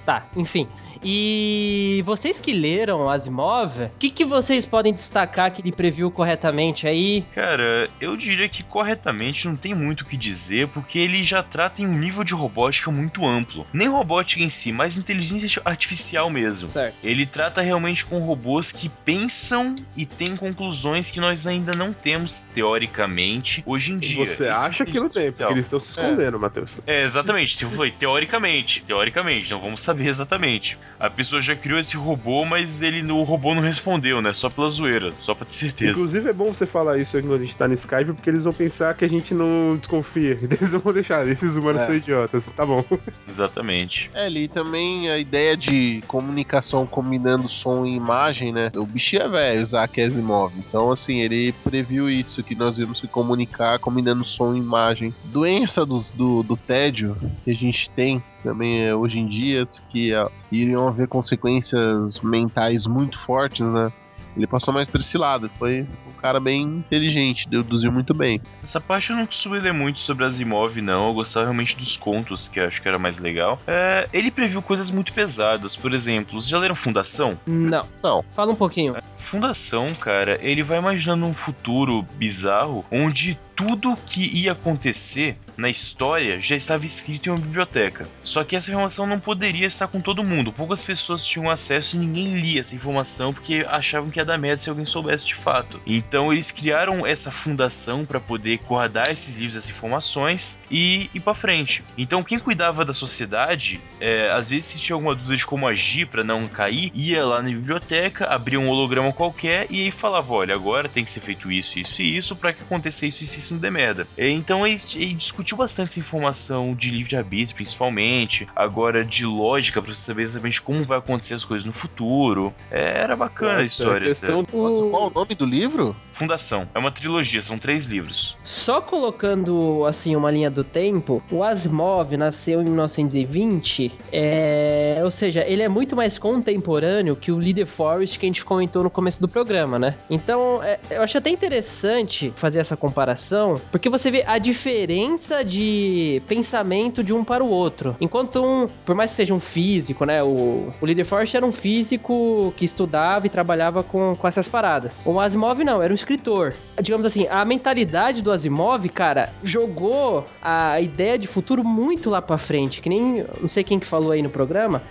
Tá, enfim. E vocês que leram Asimov, o que, que vocês podem destacar que ele previu corretamente aí? Cara, eu diria que corretamente não tem muito o que dizer, porque ele já trata em um nível de robótica muito amplo. Nem robótica em si, mas inteligência artificial mesmo. Certo. Ele trata realmente com robôs que pensam e têm conclusões que nós ainda não temos, teoricamente, hoje em dia. Você Isso acha é que não tem, porque artificial. eles estão se escondendo, Matheus. É, exatamente. Foi teoricamente. Teoricamente, não vamos saber exatamente. A pessoa já criou esse robô, mas ele o robô não respondeu, né? Só pela zoeira, só pra ter certeza. Inclusive é bom você falar isso aqui quando a gente tá no Skype, porque eles vão pensar que a gente não desconfia. Eles vão deixar, esses humanos É. são idiotas. Tá bom. Exatamente. É, ali também a ideia de comunicação combinando som e imagem, né? O bicho é velho, Isaac Asimov. Então, assim, ele previu isso, que nós íamos se comunicar combinando som e imagem. Doença dos- do, do tédio que a gente tem também é, hoje em dia, que ah, iriam haver consequências mentais muito fortes, né? Ele passou mais pra esse lado. Foi cara bem inteligente, deduziu muito bem. Essa parte eu não costumo ler muito sobre Asimov, não. Eu gostava realmente dos contos, que eu acho que era mais legal. É, ele previu coisas muito pesadas. Por exemplo, vocês já leram Fundação? Não. Não. Fala um pouquinho. Fundação, cara, ele vai imaginando um futuro bizarro onde tudo que ia acontecer na história já estava escrito em uma biblioteca. Só que essa informação não poderia estar com todo mundo. Poucas pessoas tinham acesso e ninguém lia essa informação porque achavam que ia dar merda se alguém soubesse de fato. Então eles criaram essa fundação para poder guardar esses livros, essas informações e ir para frente. Então quem cuidava da sociedade, é, às vezes se tinha alguma dúvida de como agir para não cair, ia lá na biblioteca, abria um holograma qualquer e aí falava, olha, agora tem que ser feito isso, isso e isso para que aconteça isso, isso e isso não dê merda. É, Então ele, ele discutiu bastante essa informação de livre-arbítrio, principalmente, agora de lógica para você saber exatamente como vai acontecer as coisas no futuro. É, era bacana a Nossa, história. a questão- até. O- Qual o nome do livro? Fundação. É uma trilogia, são três livros. Só colocando assim uma linha do tempo, o Asimov nasceu em 1920, é... ou seja, ele é muito mais contemporâneo que o Leader Forest que a gente comentou no começo do programa, né? Então, é, eu acho até interessante fazer essa comparação, porque você vê a diferença de pensamento de um para o outro. Enquanto um, por mais que seja um físico, né? O, o Leader Forest era um físico que estudava e trabalhava com, com essas paradas. O Asimov não, era um escritor. Digamos assim, a mentalidade do Asimov, cara, jogou a ideia de futuro muito lá pra frente. Que nem, não sei quem que falou aí no programa,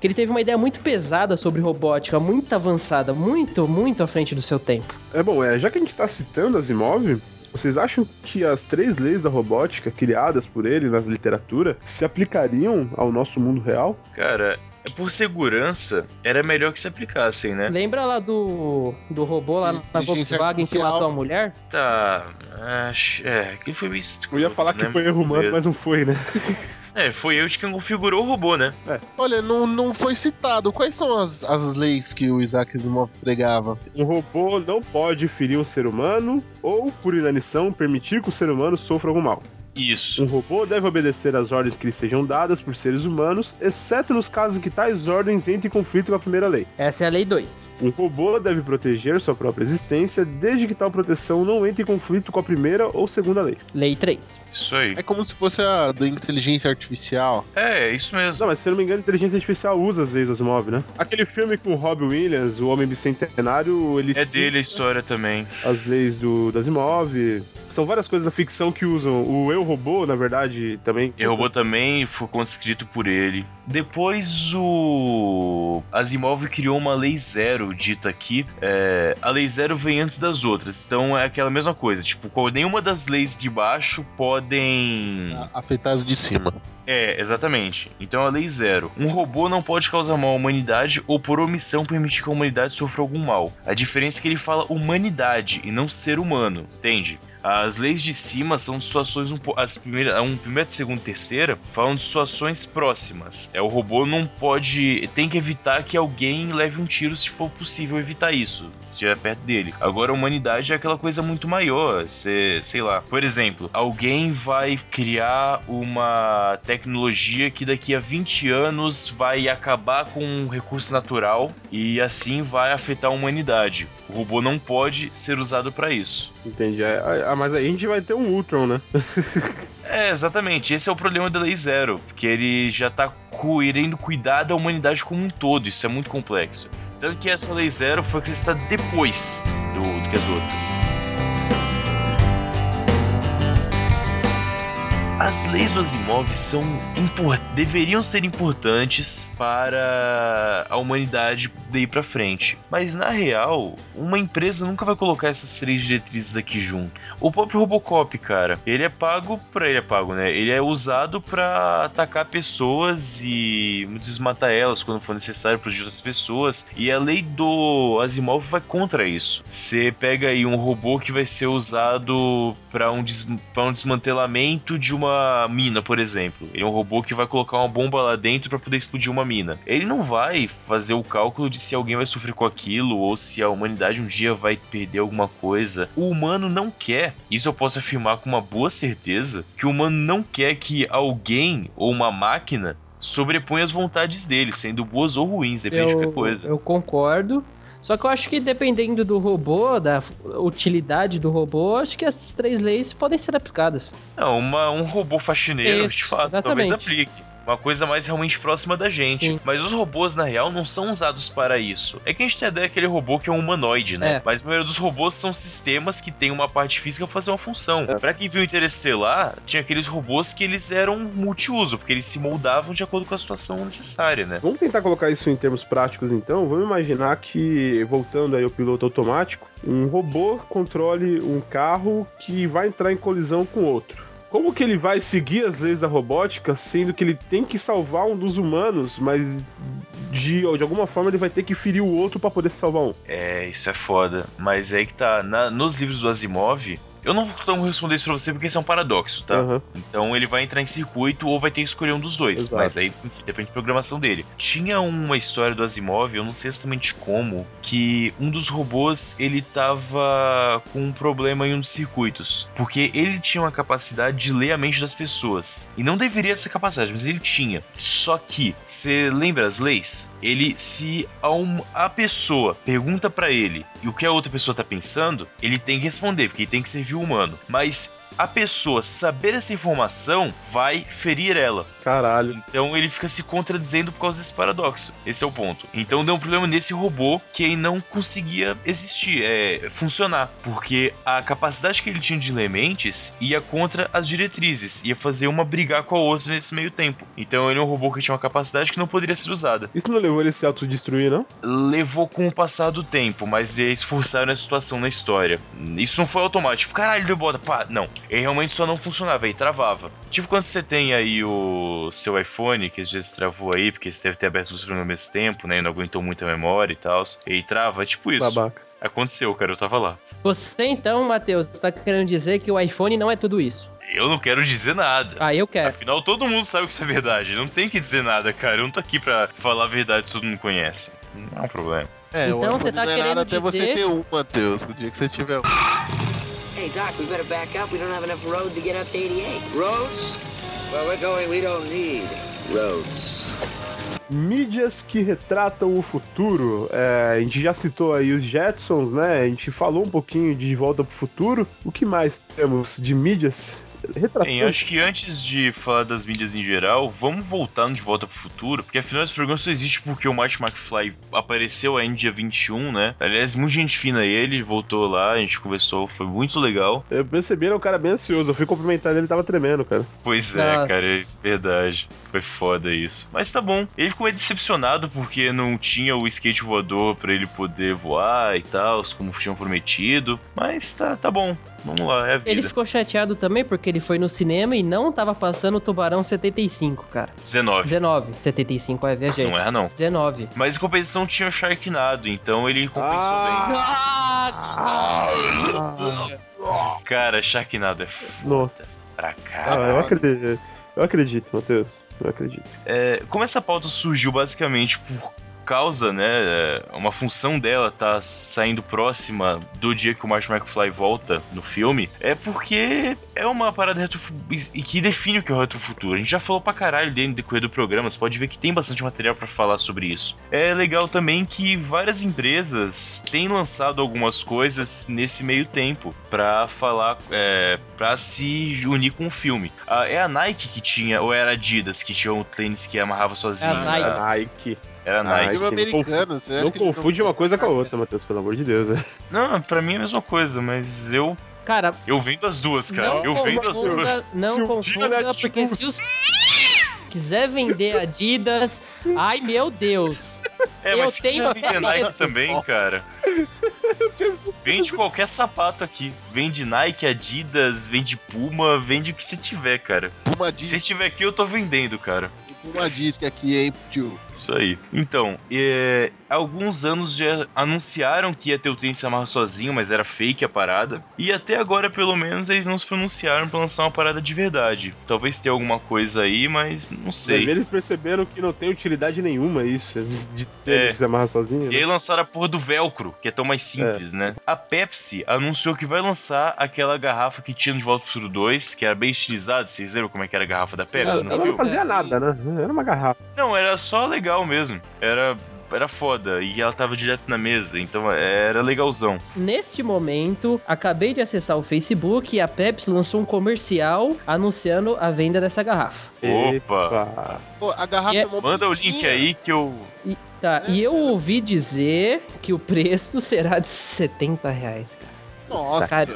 que ele teve uma ideia muito pesada sobre robótica, muito avançada, muito, muito à frente do seu tempo. É bom, é, já que a gente tá citando Asimov, vocês acham que as três leis da robótica criadas por ele na literatura se aplicariam ao nosso mundo real? Cara, por segurança, era melhor que se aplicassem, né? Lembra lá do, do robô lá na Volkswagen que matou a mulher? Tá. Acho. É, que foi meio Eu ia falar que né? foi erro humano, mas não foi, né? É, foi eu de quem configurou o robô, né? Olha, não, não foi citado. Quais são as, as leis que o Isaac Asimov pregava? Um robô não pode ferir um ser humano ou, por inanição, permitir que o ser humano sofra algum mal. Isso. Um robô deve obedecer às ordens que lhe sejam dadas por seres humanos, exceto nos casos em que tais ordens entrem em conflito com a primeira lei. Essa é a lei 2. Um robô deve proteger sua própria existência, desde que tal proteção não entre em conflito com a primeira ou segunda lei. Lei 3. Isso aí. É como se fosse a da inteligência artificial. É, isso mesmo. Não, mas se eu não me engano, a inteligência artificial usa as leis do Asimov, né? Aquele filme com o Robbie Williams, o Homem Bicentenário, ele É dele a história também. as leis do, do Asimov. São várias coisas da ficção que usam. O Eu Robô, na verdade, também. E o robô também foi conscrito por ele. Depois o Asimov criou uma lei zero, dita aqui. É, a lei zero vem antes das outras, então é aquela mesma coisa. Tipo, nenhuma das leis de baixo podem. Afetar as de cima. É, exatamente. Então a lei zero. Um robô não pode causar mal à humanidade ou por omissão permitir que a humanidade sofra algum mal. A diferença é que ele fala humanidade e não ser humano, entende? As leis de cima são situações um. As primeiras, um, primeira, segunda terceira falam de situações próximas. É o robô não pode. Tem que evitar que alguém leve um tiro se for possível evitar isso. Se estiver perto dele. Agora a humanidade é aquela coisa muito maior. Sei lá. Por exemplo, alguém vai criar uma tecnologia que daqui a 20 anos vai acabar com um recurso natural e assim vai afetar a humanidade. O robô não pode ser usado para isso. Entendi. É, ah, mas aí a gente vai ter um Ultron, né? É, exatamente. Esse é o problema da Lei Zero. Porque ele já tá querendo cuidar da humanidade como um todo. Isso é muito complexo. Tanto que essa Lei Zero foi acrescentada depois do, do que as outras. As leis do Asimov são deveriam ser importantes para a humanidade daí pra frente. Mas na real, uma empresa nunca vai colocar essas três diretrizes aqui junto. O próprio Robocop, cara, ele é pago pra ele é pago, né? Ele é usado pra atacar pessoas e desmatar elas quando for necessário para outras pessoas. E a lei do Asimov vai contra isso. Você pega aí um robô que vai ser usado para um, des um desmantelamento de uma mina, por exemplo. Ele é um robô que vai colocar uma bomba lá dentro para poder explodir uma mina. Ele não vai fazer o cálculo de se alguém vai sofrer com aquilo ou se a humanidade um dia vai perder alguma coisa. O humano não quer, isso eu posso afirmar com uma boa certeza, que o humano não quer que alguém ou uma máquina sobreponha as vontades dele, sendo boas ou ruins, depende de qualquer coisa. Eu concordo. Só que eu acho que dependendo do robô, da utilidade do robô, acho que essas três leis podem ser aplicadas. Não, uma, um robô faxineiro, Isso, de fato, talvez exatamente. aplique. Uma coisa mais realmente próxima da gente. Sim. Mas os robôs, na real, não são usados para isso. É que a gente tem a ideia daquele robô que é um humanoide, né? É. Mas a maioria dos robôs são sistemas que têm uma parte física pra fazer uma função. Pra quem viu Interestelar, tinha aqueles robôs que eles eram multiuso, porque eles se moldavam de acordo com a situação necessária, né? Vamos tentar colocar isso em termos práticos então. Vamos imaginar que, voltando aí ao piloto automático, um robô controle um carro que vai entrar em colisão com outro. Como que ele vai seguir as leis da robótica, sendo que ele tem que salvar um dos humanos, mas de, de alguma forma ele vai ter que ferir o outro pra poder salvar um? É, isso é foda. Mas é aí que tá. na- nos livros do Asimov, eu não vou responder isso pra você porque isso é um paradoxo, tá? Aham. Então ele vai entrar em circuito ou vai ter que escolher um dos dois. Exato. Mas aí enfim, depende da programação dele. Tinha uma história do Asimov, eu não sei exatamente como, que um dos robôs ele tava com um problema em um dos circuitos. Porque ele tinha uma capacidade de ler a mente das pessoas. E não deveria ter essa capacidade, mas ele tinha. Só que, você lembra as leis? Ele, se a, um- a pessoa pergunta pra ele e o que a outra pessoa tá pensando, ele tem que responder, porque ele tem que servir humano. Mas a pessoa saber essa informação vai ferir ela. Caralho. Então ele fica se contradizendo por causa desse paradoxo. Esse é o ponto. Então deu um problema nesse robô que ele não conseguia existir, é, funcionar. Porque a capacidade que ele tinha de ler mentes ia contra as diretrizes. Ia fazer uma brigar com a outra nesse meio tempo. Então ele é um robô que tinha uma capacidade que não poderia ser usada. Isso não levou ele a se autodestruir, não? Levou com o passar do tempo, mas eles forçaram a situação na história. Isso não foi automático. Caralho, deu bota. Pá, não. ele realmente só não funcionava, aí travava. Tipo quando você tem aí o seu iPhone, que às vezes travou aí, porque você deve ter aberto os programas ao mesmo tempo, né? E não aguentou muita memória e tal. E trava, é tipo isso. Babaca. Aconteceu, cara, eu tava lá. Você então, Matheus, está querendo dizer que o iPhone não é tudo isso? Eu não quero dizer nada. Ah, eu quero. Afinal, todo mundo sabe que isso é verdade. Não tem que dizer nada, cara. Eu não tô aqui pra falar a verdade que todo mundo conhece. Não é um problema. É, Então você tá não é querendo nada até você dizer- ter um, Matheus. O dia que você tiver um. Hey, Doc, we better back up. We don't have enough road to get up to 88. Roads? Where we're going, we don't need roads. Mídias que retratam o futuro. É, a gente já citou aí os Jetsons, né? A gente falou um pouquinho de De Volta pro Futuro. O que mais temos de mídias retratando? Bem, acho que antes de falar das mídias em geral, vamos voltar no De Volta pro Futuro, porque afinal esse programa só existe porque o Marty McFly apareceu aí no dia 21, né? Aliás, muita gente fina ele, voltou lá, a gente conversou, foi muito legal. Eu percebi, ele é um cara bem ansioso. Eu fui cumprimentar ele, ele tava tremendo, cara. Pois é, Nossa. cara, é verdade. Foi foda isso. Mas tá bom. Ele ficou meio decepcionado porque não tinha o skate voador pra ele poder voar e tal, como tinham prometido. Mas tá, tá bom. Vamos lá, é a vida. Ele ficou chateado também porque ele foi no cinema e não tava passando o Tubarão 75, cara. 19. 19. 75, é, viajei. Não erra, não. 19. Mas em compensação tinha o Sharknado, então ele compensou bem. Cara, Sharknado é foda Nossa. pra Ah, caralho. eu acredito. Eu acredito, Matheus. Eu acredito. É, como essa pauta surgiu basicamente por causa, né, é, uma função dela tá saindo próxima do dia que o Martin McFly volta no filme, é porque é uma parada retro e que define o que é o retrofuturo. A gente já falou pra caralho dele no decorrer do programa, você pode ver que tem bastante material pra falar sobre isso. É legal também que várias empresas têm lançado algumas coisas nesse meio tempo pra falar, é, para se unir com o filme. Ah, é a Nike que tinha, ou era a Adidas que tinha o tênis que amarrava sozinho? É a Nike. Ah, Nike. Era a Nike. Nike. Americano, você acha Não confunde uma coisa com a outra, Matheus, pelo amor de Deus. né? Não, pra mim é a mesma coisa, mas eu Cara, eu vendo as duas, cara. eu vendo as duas. não confunda, porque se os quiser vender Adidas, ai meu Deus. É, eu mas se tenho quiser vender. Nike também, cara. Vende qualquer sapato aqui. Vende Nike, Adidas, vende Puma, vende o que você tiver, cara. Puma Se tiver aqui, eu tô vendendo, cara. Puma diz que aqui, hein, tio. Isso aí. Então, é, alguns anos já anunciaram que ia ter o amarra sozinho, mas era fake a parada. E até agora, pelo menos, eles não se pronunciaram pra lançar uma parada de verdade. Talvez tenha alguma coisa aí, mas não Mas sei. eles perceberam que não tem utilidade nenhuma isso, de ter É. ele se amarrar sozinho. E né? aí lançaram a porra do velcro, que é tão mais simples, né? A Pepsi anunciou que vai lançar aquela garrafa que tinha no De Volta ao Futuro 2, que era bem estilizada. Vocês lembram como é que era a garrafa da Pepsi Ela, no ela não fazia nada, né? Era uma garrafa. Não, era só legal mesmo. Era, era foda. E ela tava direto na mesa, então era legalzão. Neste momento, acabei de acessar o Facebook e a Pepsi lançou um comercial anunciando a venda dessa garrafa. Opa! Pô, a garrafa é- é Manda o link aí que eu. E, tá, e eu ouvi dizer que o preço será de 70 reais, cara. Nossa, Cara,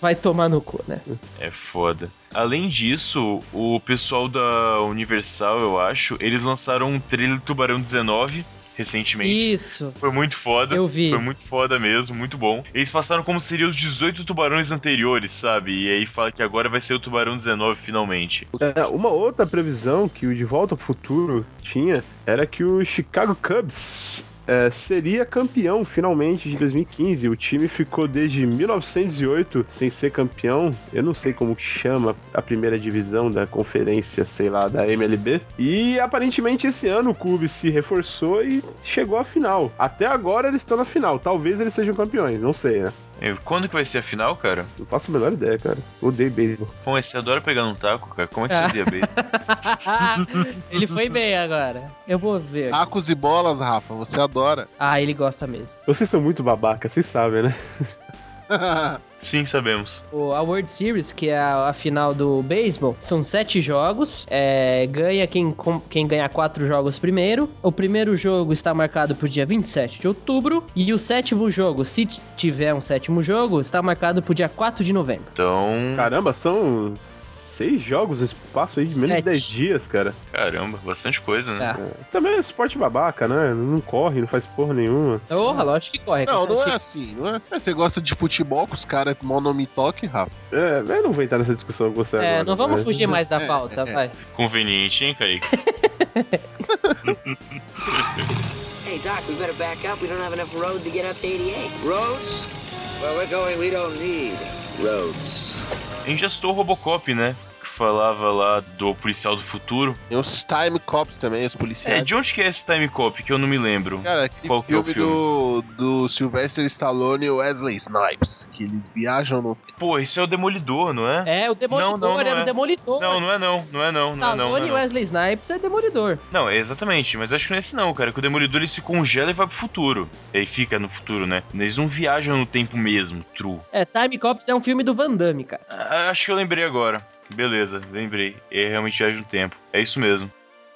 vai tomar no cu, né? É foda. Além disso, o pessoal da Universal, eu acho, eles lançaram um trailer do Tubarão 19 recentemente. Isso. Foi muito foda. Eu vi. Foi muito foda mesmo, muito bom. Eles passaram como seriam os 18 tubarões anteriores, sabe? E aí fala que agora vai ser o Tubarão 19 finalmente. É, uma outra previsão que o De Volta ao Futuro tinha era que o Chicago Cubs é, seria campeão finalmente de 2015. O time ficou desde 1908 sem ser campeão. Eu não sei como chama a primeira divisão da conferência, sei lá, da MLB. E aparentemente esse ano o clube se reforçou e chegou à final. Até agora eles estão na final. Talvez eles sejam campeões, não sei, né? E Quando que vai ser a final, cara? Não faço a menor ideia, cara. Odeio beisebol. Pô, mas você adora pegar num taco, cara. Como é que você Ah. odeia beisebol? ele foi bem agora. Eu vou ver. Tacos e bolas, Rafa, você adora. Ah, ele gosta mesmo. Vocês são muito babaca, vocês sabem, né? Sim, sabemos. O- A World Series, que é a, a final do beisebol, são sete jogos. É, ganha quem, com- quem ganhar quatro jogos primeiro. O primeiro jogo está marcado para o dia 27 de outubro. E o sétimo jogo, se tiver um sétimo jogo, está marcado para o dia 4 de novembro. Então. Caramba, são Seis jogos no espaço aí de menos de. 10 dias, cara. Caramba, bastante coisa, né? Tá. Também é esporte babaca, né? Não corre, não faz porra nenhuma. Porra, lógico que corre. Não, não é assim, não é? É, Você gosta de futebol com os caras com nome toque, Rafa? É, eu não vou entrar nessa discussão com você É, agora. não vamos né? fugir mais da É, pauta, é. vai. Conveniente, hein, Kaique? Hey, Doc, we better back up. We don't have enough road to get up to 88. Roads? A gente já citou Robocop, né? Falava lá do policial do futuro. Tem os Time Cops também, os É, policiais. de onde que é esse Time Cop? Que eu não me lembro. Cara, Qual que é o filme, do, do Sylvester Stallone e Wesley Snipes, que eles viajam no... Pô, isso é o Demolidor, não é? É, o Demolidor, Não, não, não era é. o Demolidor. Não, não é não, não é não, não é não. Stallone Não, é e não. Wesley Snipes é Demolidor. Não, é exatamente, mas acho que não é esse não, cara. Que o Demolidor ele se congela e vai pro futuro. E aí fica no futuro, né? Eles não viajam no tempo mesmo, true. É, Time Cops é um filme do Van Damme, cara. Ah, acho que eu lembrei agora. Beleza, lembrei. Ele realmente viaja no tempo. É isso mesmo.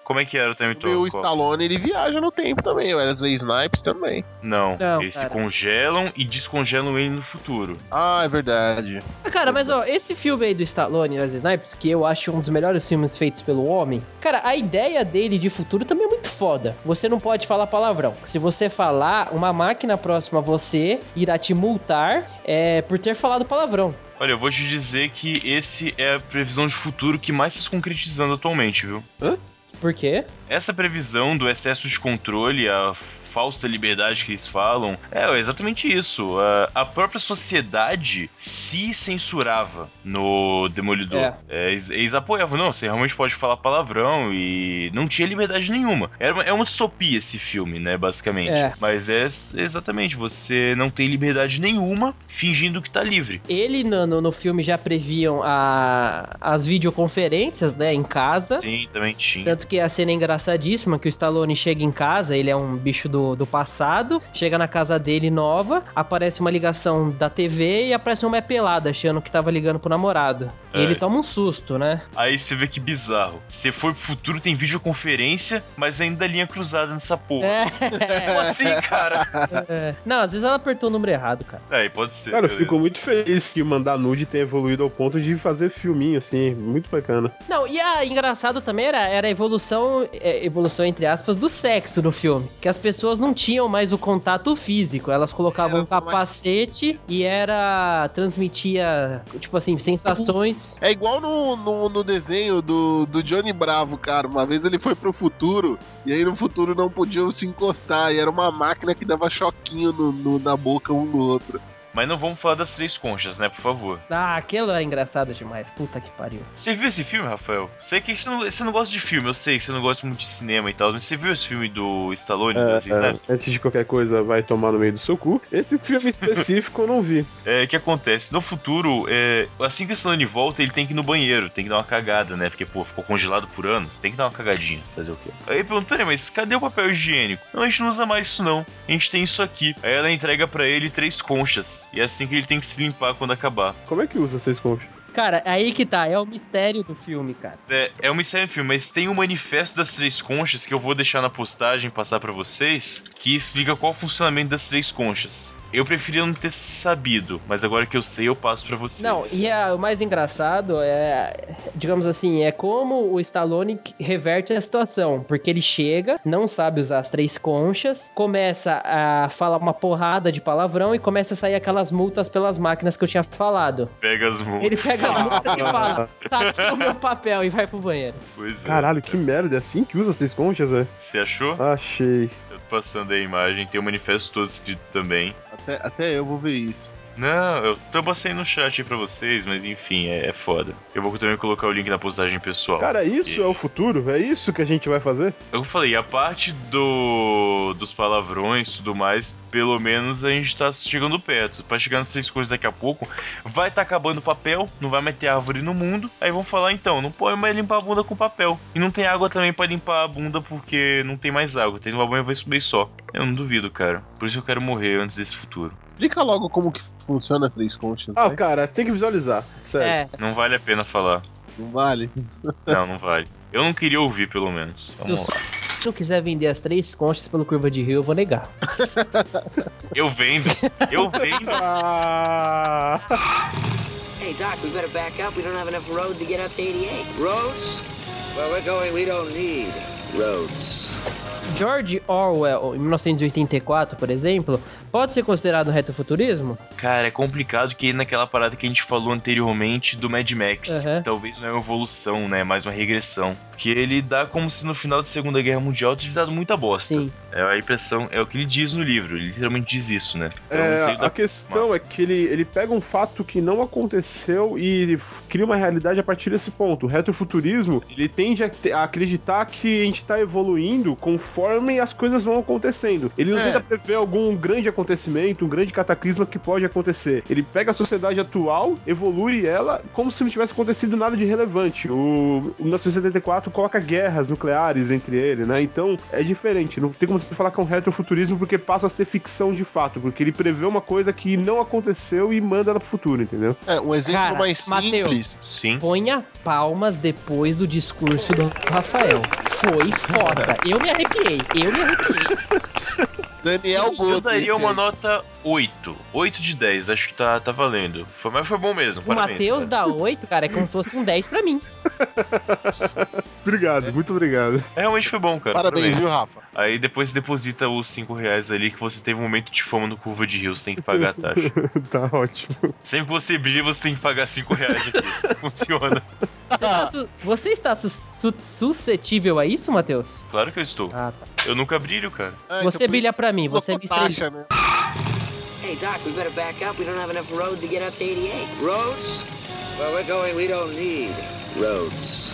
Como é que era o Time E o? Stallone, ele viaja no tempo também, o Wesley Snipes também. Não, Não, eles se cara. congelam e descongelam ele no futuro. Ah, é verdade. Ah, Cara, mas ó, esse filme aí do Stallone e Wesley Snipes, que eu acho um dos melhores filmes feitos pelo homem, cara, a ideia dele de futuro também é muito foda. Você não pode falar palavrão. Se você falar, uma máquina próxima a você irá te multar é, por ter falado palavrão. Olha, eu vou te dizer que esse é a previsão de futuro que mais está se concretizando atualmente, viu? Por quê? Essa previsão do excesso de controle, a falsa liberdade que eles falam, é exatamente isso. A, a própria sociedade se censurava no Demolidor. É. É, eles, eles apoiavam, não, você realmente pode falar palavrão e não tinha liberdade nenhuma. Era uma, é uma distopia esse filme, né, basicamente. É. Mas é exatamente, você não tem liberdade nenhuma fingindo que tá livre. Ele no, no, no filme já previam a, as videoconferências, né, em casa. Sim, também tinha. Tanto que a cena é engraçadíssima, que o Stallone chega em casa, ele é um bicho do, do passado, chega na casa dele nova, aparece uma ligação da TV e aparece uma pelada, achando que tava ligando pro namorado. E É. ele toma um susto, né? Aí você vê que bizarro. Você foi pro futuro, tem videoconferência, mas ainda linha cruzada nessa porra. É. Como assim, cara? É. Não, às vezes ela apertou o número errado, cara. Aí, pode ser. Cara, eu beleza. fico muito feliz que o mandar nude tenha evoluído ao ponto de fazer filminho, assim, muito bacana. Não, e a engraçado também era, era a evolução, é, evolução entre aspas, do sexo no filme. Que as pessoas não tinham mais o contato físico. Elas colocavam É, um foi mais- capacete e era. transmitia, tipo assim, sensações. É igual no, no, no desenho do, do Johnny Bravo, cara. Uma vez ele foi pro futuro, e aí no futuro não podiam se encostar, e era uma máquina que dava choquinho no, no- na boca um do outro. Mas não vamos falar das três conchas, né, por favor. Ah, aquilo era engraçado demais. Puta que pariu. Você viu esse filme, Rafael? Sei que você não, você não gosta de filme, eu sei que você não gosta muito de cinema e tal, mas você viu esse filme do Stallone, É, é, antes de qualquer coisa, vai tomar no meio do seu cu. Esse filme específico eu não vi. É, o que acontece? No futuro, é, assim que o Stallone volta, ele tem que ir no banheiro, tem que dar uma cagada, né? Porque, pô, ficou congelado por anos, tem que dar uma cagadinha. Fazer o quê? Aí pergunta, peraí, mas cadê o papel higiênico? Não, a gente não usa mais isso não. A gente tem isso aqui. Aí ela entrega pra ele três conchas. E é assim que ele tem que se limpar quando acabar. Como é que usa seis conchas? Cara, aí que tá, é o mistério do filme, cara. É, é um mistério filme, mas tem um manifesto das três conchas que eu vou deixar na postagem passar pra vocês, que explica qual o funcionamento das três conchas. Eu preferia não ter sabido, mas agora que eu sei, eu passo pra vocês. Não, e a- o mais engraçado é, digamos assim, é como o Stallone reverte a situação. Porque ele chega, não sabe usar as três conchas, começa a falar uma porrada de palavrão e começa a sair aquelas multas pelas máquinas que eu tinha falado. Pega as multas. Ele pega as fala, tá aqui o meu papel e vai pro banheiro. Pois é. Caralho, que merda, é assim que usa seis conchas, velho? Você achou? Achei. Eu tô passando aí a imagem, tem o manifesto todo escrito também. Até, até eu vou ver isso. Não, eu tô passando no chat aí pra vocês, mas enfim, é, é foda. Eu vou também colocar o link na postagem pessoal. Cara, isso E- é o futuro? É isso que a gente vai fazer? Eu falei, a parte do dos palavrões e tudo mais, pelo menos a gente tá chegando perto. Pra chegar três coisas daqui a pouco, vai tá acabando o papel, não vai mais ter árvore no mundo. Aí vão falar, então, não pode mais limpar a bunda com papel. E não tem água também pra limpar a bunda porque não tem mais água. Tem uma banho vai subir só. Eu não duvido, cara. Por isso eu quero morrer antes desse futuro. Explica logo como que funciona as três conchas. Ah, vai. cara, você tem que visualizar. Sério. É, Não vale a pena falar. Não vale? Não, não vale. Eu não queria ouvir, pelo menos. se Vamos lá. não quiser vender as três conchas pelo Curva de Rio, eu vou negar. Eu vendo. Eu vendo. Ah, Hey, Hey, Doc, we better back up. We don't have enough road to get up to 88. Roads? Where we're going, we don't need roads. George Orwell, em 1984, por exemplo, pode ser considerado retrofuturismo? Cara, é complicado que naquela parada que a gente falou anteriormente do Mad Max, Uhum. que talvez não é uma evolução, né? Mais uma regressão. Que ele dá como se no final da Segunda Guerra Mundial tivesse dado muita bosta. Sim. É a impressão, é o que ele diz no livro, ele literalmente diz isso, né? Então, É, dá- a questão é que ele, ele pega um fato que não aconteceu e cria uma realidade a partir desse ponto. O retrofuturismo, ele tende a, a acreditar que a gente tá evoluindo conforme as coisas vão acontecendo. Ele não É. tenta prever algum grande acontecimento, um grande cataclisma que pode acontecer. Ele pega a sociedade atual, evolui ela como se não tivesse acontecido nada de relevante. O, o 1974 coloca guerras nucleares entre ele, né? Então é diferente. Não tem como você falar que é um retrofuturismo porque passa a ser ficção de fato, porque ele prevê uma coisa que não aconteceu e manda ela pro futuro, entendeu? É, um exemplo Cara, mais Mateus. simples. Sim. Ponha palmas depois do discurso do Rafael. Foi foda. Eu me arrepiei. Eu me arrepiei. Daniel Eu Gold. daria uma nota 8. 8 de 10, acho que tá, tá valendo. Foi, mas foi bom mesmo. O parabéns, Matheus dá 8, cara, é como se fosse um 10 pra mim. Obrigado, muito obrigado. É, Realmente foi bom, cara. Parabéns, viu, Rafa? Aí depois deposita os 5 reais ali que você teve um momento de fama no Curva de Rio, você tem que pagar a taxa. tá ótimo. Sempre que você brilha, você tem que pagar 5 reais aqui. Isso funciona. Você, tá su- você está su- su- suscetível a isso, Matheus? Claro que eu estou. Ah, tá. Eu nunca brilho, cara. Ah, Você então, brilha pra mim, você é estrela. taxa, né? Hey, Doc, we better back up. We don't have enough road to get up to 88. Roads? Where we're going, we don't need roads.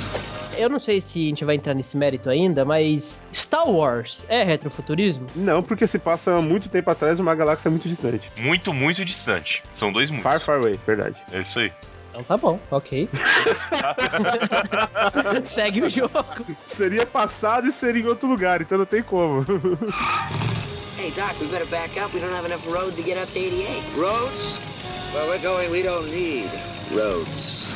Eu não sei se a gente vai entrar nesse mérito ainda, mas Star Wars é retrofuturismo? Não, porque se passa muito tempo atrás uma galáxia muito distante. Muito, muito distante. São dois mundos. Far, far away, verdade. É isso aí. Então tá bom, ok. Segue o jogo. Seria passado e seria em outro lugar, então não tem como. Hey, Doc, we better back up. We don't have enough road to get up to 88. Roads? Where we're going, we don't need roads.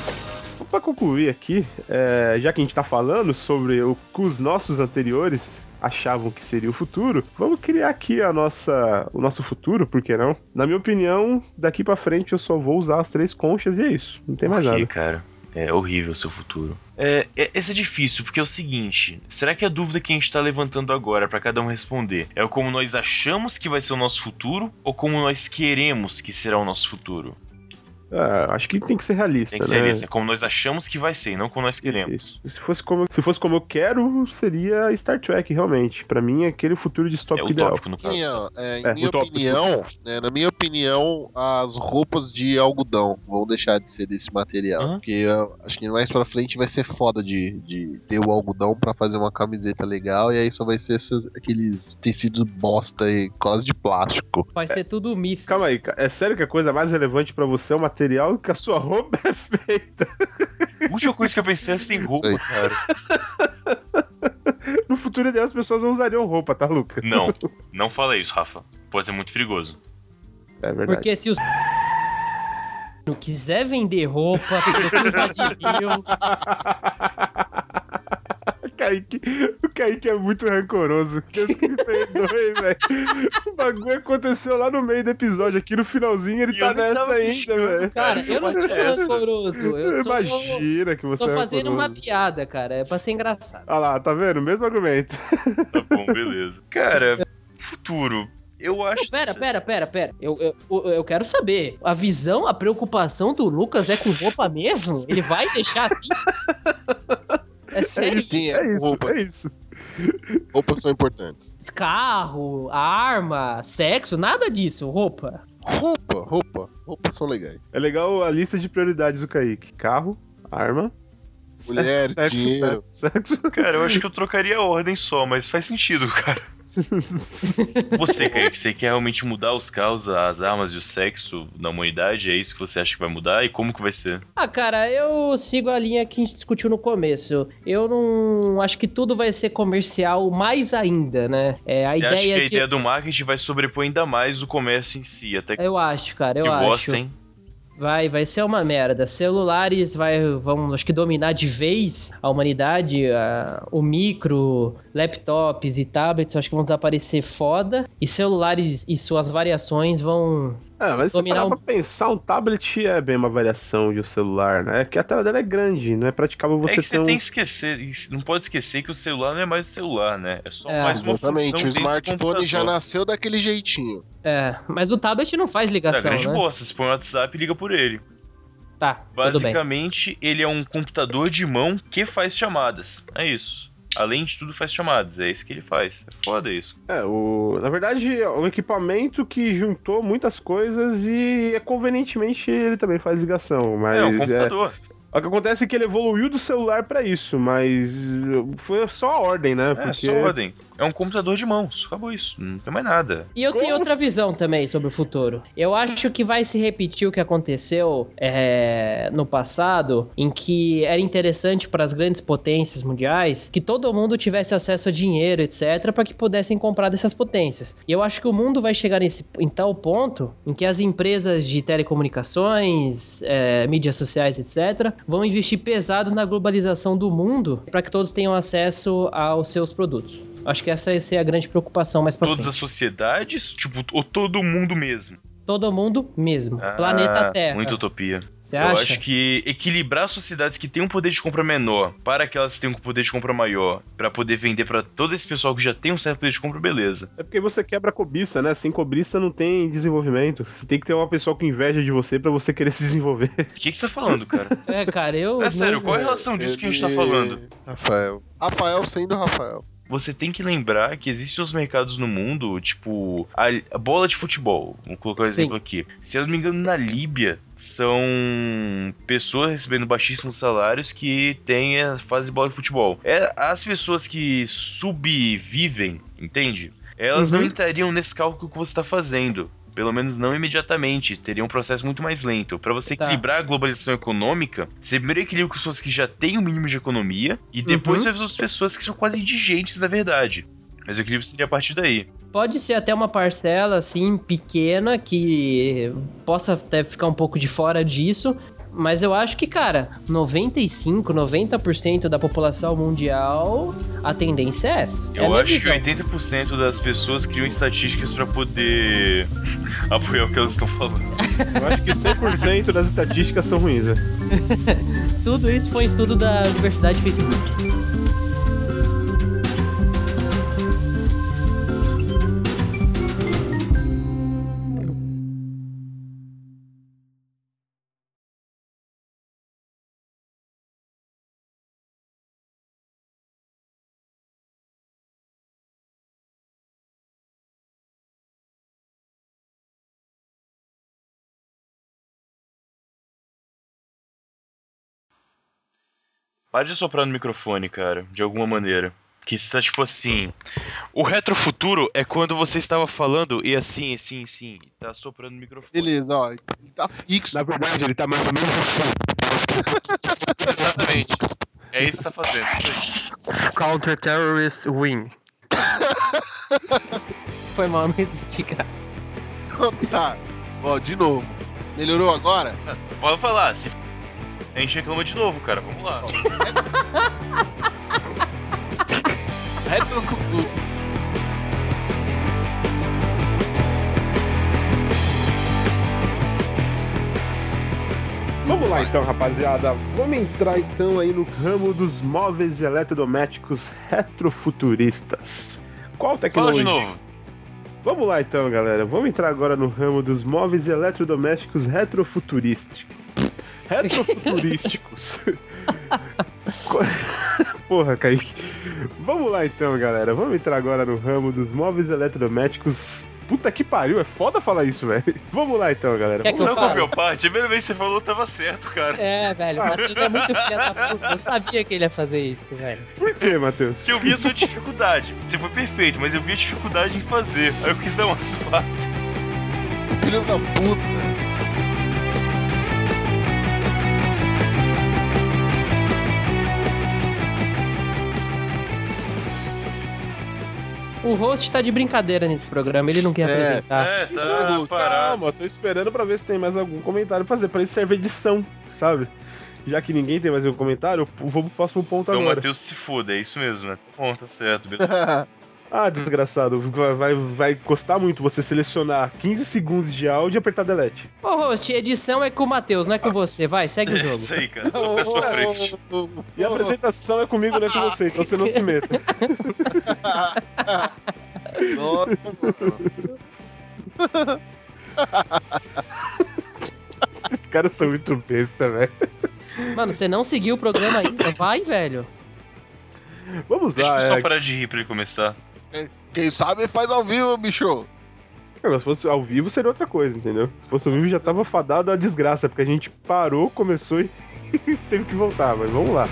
Pra concluir aqui, é, já que a gente tá falando sobre o que os nossos anteriores achavam que seria o futuro, vamos criar aqui a nossa, o nosso futuro, por que não? Na minha opinião, daqui pra frente eu só vou usar as três conchas e é isso. Não tem mais quê, nada. cara? É horrível o seu futuro. É, é, esse é difícil, porque é o seguinte: será que a dúvida que a gente tá levantando agora pra cada um responder é como nós achamos que vai ser o nosso futuro ou como nós queremos que será o nosso futuro? Ah, acho que tem que ser realista, Tem que ser né? é como nós achamos que vai ser, não como nós queremos. Se fosse, como, se fosse como eu quero, seria Star Trek, realmente. Pra mim, é aquele futuro É distópico ideal. utópico, no caso. Ó, é, É, minha utópico, opinião, né, na minha opinião, as roupas de algodão vão deixar de ser desse material. Hã? Porque eu acho que mais pra frente vai ser foda de, de ter o algodão pra fazer uma camiseta legal. E aí só vai ser esses, aqueles tecidos bosta e quase de plástico. Vai ser tudo mito. Calma aí, é sério que a coisa mais relevante pra você é o material que a sua roupa é feita? A última coisa que eu pensei é sem roupa, Sei. cara. No futuro ideal as pessoas não usariam roupa, tá, Lucas? Não, não fala isso, Rafa. Pode ser muito perigoso. É verdade. Porque se os não quiser vender roupa pro Curva de Kaique, o Kaique é muito rancoroso. Deus que me perdoe, velho. O bagulho aconteceu lá no meio do episódio, aqui no finalzinho ele E tá nessa ainda, velho. cara, eu não sou rancoroso. Eu sou, Imagina que você tô é fazendo rancoroso. uma piada, cara. É pra ser engraçado. Olha lá, tá vendo? Mesmo argumento. Tá bom, beleza. Cara, futuro. Eu acho. Pera, pera, pera, pera. Eu, eu, eu quero saber. A visão, a preocupação do Lucas é com roupa mesmo? Ele vai deixar assim? É É sério? isso, Sim, é é isso, roupa. é isso. Roupas são importantes. Carro, arma, sexo, nada disso. Roupa. Roupa, roupa. Roupas são legais. É legal a lista de prioridades do Kaique. Carro, arma, Mulher, sexo, dinheiro. sexo, sexo. Cara, eu acho que eu trocaria a ordem só, mas faz sentido, cara. Você, Kaique, você quer realmente mudar os caos, as armas e o sexo na humanidade? É isso que você acha que vai mudar? E como que vai ser? Ah, cara, eu sigo a linha que a gente discutiu no começo. Eu não acho que tudo vai ser comercial mais ainda, né? É, a você ideia acha que a de... ideia do marketing vai sobrepor ainda mais o comércio em si? Até que Eu acho, cara, eu que acho. hein? Vai, vai ser uma merda. Celulares vai, vão, acho que dominar de vez a humanidade. a- o micro, laptops e tablets, acho que vão desaparecer foda. E celulares e suas variações vão É, mas se parar um- pra pensar, um tablet é bem uma variação de um celular, né? É que a tela dela é grande, não é praticável é você que ter você um... tem que esquecer, não pode esquecer que o celular não é mais o celular, né? É só É, mais uma Exatamente, função o dentro do smartphone computador. já nasceu daquele jeitinho. É, mas o tablet não faz É ligação, grande né? bosta, você põe o WhatsApp e liga por ele. Tá, tudo bem. Basicamente, ele é um computador de mão que faz chamadas. É isso. Além de tudo, faz chamadas. É isso que ele faz. É foda isso. É, o... na verdade, é um equipamento que juntou muitas coisas e é, convenientemente ele também faz ligação, mas é um computador. O que acontece é que ele evoluiu do celular pra isso, mas foi só a ordem, né? É, só ordem. É um computador de mãos. Acabou isso. Não tem mais nada. E eu tenho outra visão também sobre o futuro. Eu acho que vai se repetir o que aconteceu é, no passado, em que era interessante para as grandes potências mundiais que todo mundo tivesse acesso a dinheiro, etc., para que pudessem comprar dessas potências. E eu acho que o mundo vai chegar nesse, em tal ponto em que as empresas de telecomunicações, é, mídias sociais, etc., vão investir pesado na globalização do mundo para que todos tenham acesso aos seus produtos. Acho que essa vai ser a grande preocupação mais pra Todas frente. as sociedades, tipo, ou todo mundo mesmo. Todo mundo mesmo. Ah, Planeta Terra. Muita utopia. Você Eu acha? acho que equilibrar sociedades que têm um poder de compra menor para aquelas que têm um poder de compra maior, para poder vender para todo esse pessoal que já tem um certo poder de compra, beleza. É porque você quebra a cobiça, né? Sem cobiça não tem desenvolvimento. Você tem que ter uma pessoa com inveja de você pra você querer se desenvolver. O que, que você tá falando, cara? É, cara, eu. É sério, qual é a relação disso que a gente tá falando? Rafael. Rafael sendo Rafael. Você tem que lembrar que existem os mercados no mundo, tipo, a, a bola de futebol. Vou colocar um Sim. exemplo aqui. Se eu não me engano, na Líbia, são pessoas recebendo baixíssimos salários que têm a fase de bola de futebol. É, as pessoas que subvivem, entende? Elas Uhum. não entrariam nesse cálculo que você está fazendo. Pelo menos não imediatamente. Teria um processo muito mais lento. Para você Tá. equilibrar a globalização econômica, você primeiro equilibra com as pessoas que já têm o mínimo de economia, e depois Uhum. as pessoas que são quase indigentes, na verdade. Mas o equilíbrio seria a partir daí. Pode ser até uma parcela, assim, pequena, que possa até ficar um pouco de fora disso. Mas eu acho que, cara, 95, 90% da população mundial, a tendência é essa. É Eu minha acho visão. que 80% das pessoas criam estatísticas pra poder apoiar o que elas estão falando. Eu acho que 100% das estatísticas são ruins, velho. Tudo isso foi um estudo da Universidade Facebook. Para de soprar no microfone, cara, de alguma maneira. Que está tipo assim. O retrofuturo é quando você estava falando e assim, assim, assim, tá soprando no microfone. Beleza, ó. Ele tá fixo. Na verdade, ele tá mais ou menos assim. Exatamente. É isso que tá fazendo, isso aí. Counter-terrorist win. Foi mal me esticar. tá. Ó, de novo. Melhorou agora? Pode falar, se a gente reclama de novo, cara, vamos lá. Retrofuturo. Vamos lá então, rapaziada. Vamos entrar então aí no ramo dos móveis eletrodomésticos retrofuturistas. Qual Fala tecnologia? de novo. Vamos lá então, galera. Vamos entrar agora no ramo dos móveis eletrodomésticos retrofuturísticos. Retrofuturísticos. Co- Porra, Kaique. Vamos lá então, galera. Vamos entrar agora no ramo dos móveis eletrodomésticos. Puta que pariu, é foda falar isso, velho. Vamos lá então, galera. Quer que Vamos que é o parte? A primeira vez que você falou tava certo, cara. É, velho, o Matheus é muito filha da puta. Eu sabia que ele ia fazer isso, velho. Por quê, Matheus? Que eu vi a sua dificuldade. Você foi perfeito, mas eu vi a dificuldade em fazer. Aí eu quis dar uma suada. Filho da puta. O host tá de brincadeira nesse programa, ele não quer É. apresentar. É, tá Então, parado. Calma, tô esperando pra ver se tem mais algum comentário pra fazer. Pra isso serve edição, sabe? Já que ninguém tem mais nenhum comentário, eu vou pro próximo ponto Então o agora. Matheus se foda, é isso mesmo, né? Bom, tá certo, beleza. Ah, desgraçado, vai, vai, vai custar muito você selecionar 15 segundos de áudio e apertar delete. Ô, host, edição é com o Matheus, não é com você. Vai, segue o jogo. isso aí, cara. Só peço pra frente. E a apresentação é comigo, não é com você, então você não se meta. Nossa, mano. Esses caras são muito besta, velho. Mano, você não seguiu o programa ainda? Vai, velho. Vamos Deixa o lá, pessoal é, parar de rir pra ele começar. Quem sabe faz ao vivo, bicho. se fosse ao vivo seria outra coisa, entendeu? Se fosse ao vivo já tava fadado a desgraça, porque a gente parou, começou e teve que voltar, mas vamos lá.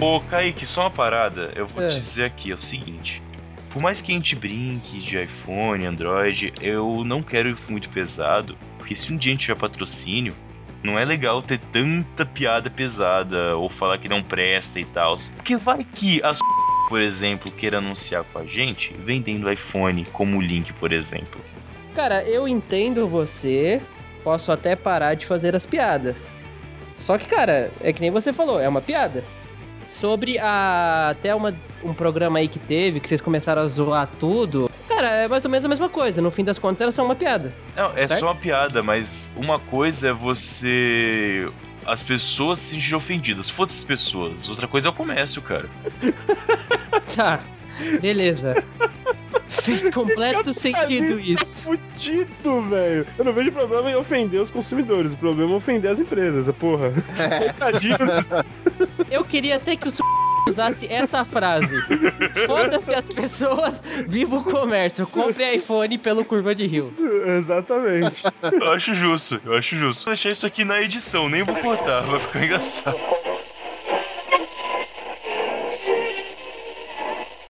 Ô, Kaique, só uma parada. Eu vou É. te dizer aqui, é o seguinte. Por mais que a gente brinque de iPhone, Android, eu não quero ir muito pesado, porque se um dia a gente tiver patrocínio, não é legal ter tanta piada pesada ou falar que não presta e tal. Porque vai que a por exemplo, queira anunciar com a gente vendendo iPhone como link, por exemplo. Cara, eu entendo você. Posso até parar de fazer as piadas. Só que, cara, é que nem você falou, é uma piada. Sobre a. Até uma, um programa aí que teve, que vocês começaram a zoar tudo. Cara, é mais ou menos a mesma coisa. No fim das contas, era só uma piada. Não, é Certo? só uma piada, mas uma coisa é você. As pessoas se sentirem ofendidas. Foda-se as pessoas. Outra coisa é o comércio, cara. Tá, beleza. Fez completo sentido Capitalista isso. Fudido, velho. Eu não vejo problema em ofender os consumidores. O problema é ofender as empresas, a porra. Coitadinho. Eu queria até que o su- usasse essa frase. Foda-se as pessoas, viva o comércio. Compre iPhone pelo Curva de Rio. Exatamente. Eu acho justo, eu acho justo. Vou deixar isso aqui na edição, nem vou cortar, vai ficar engraçado.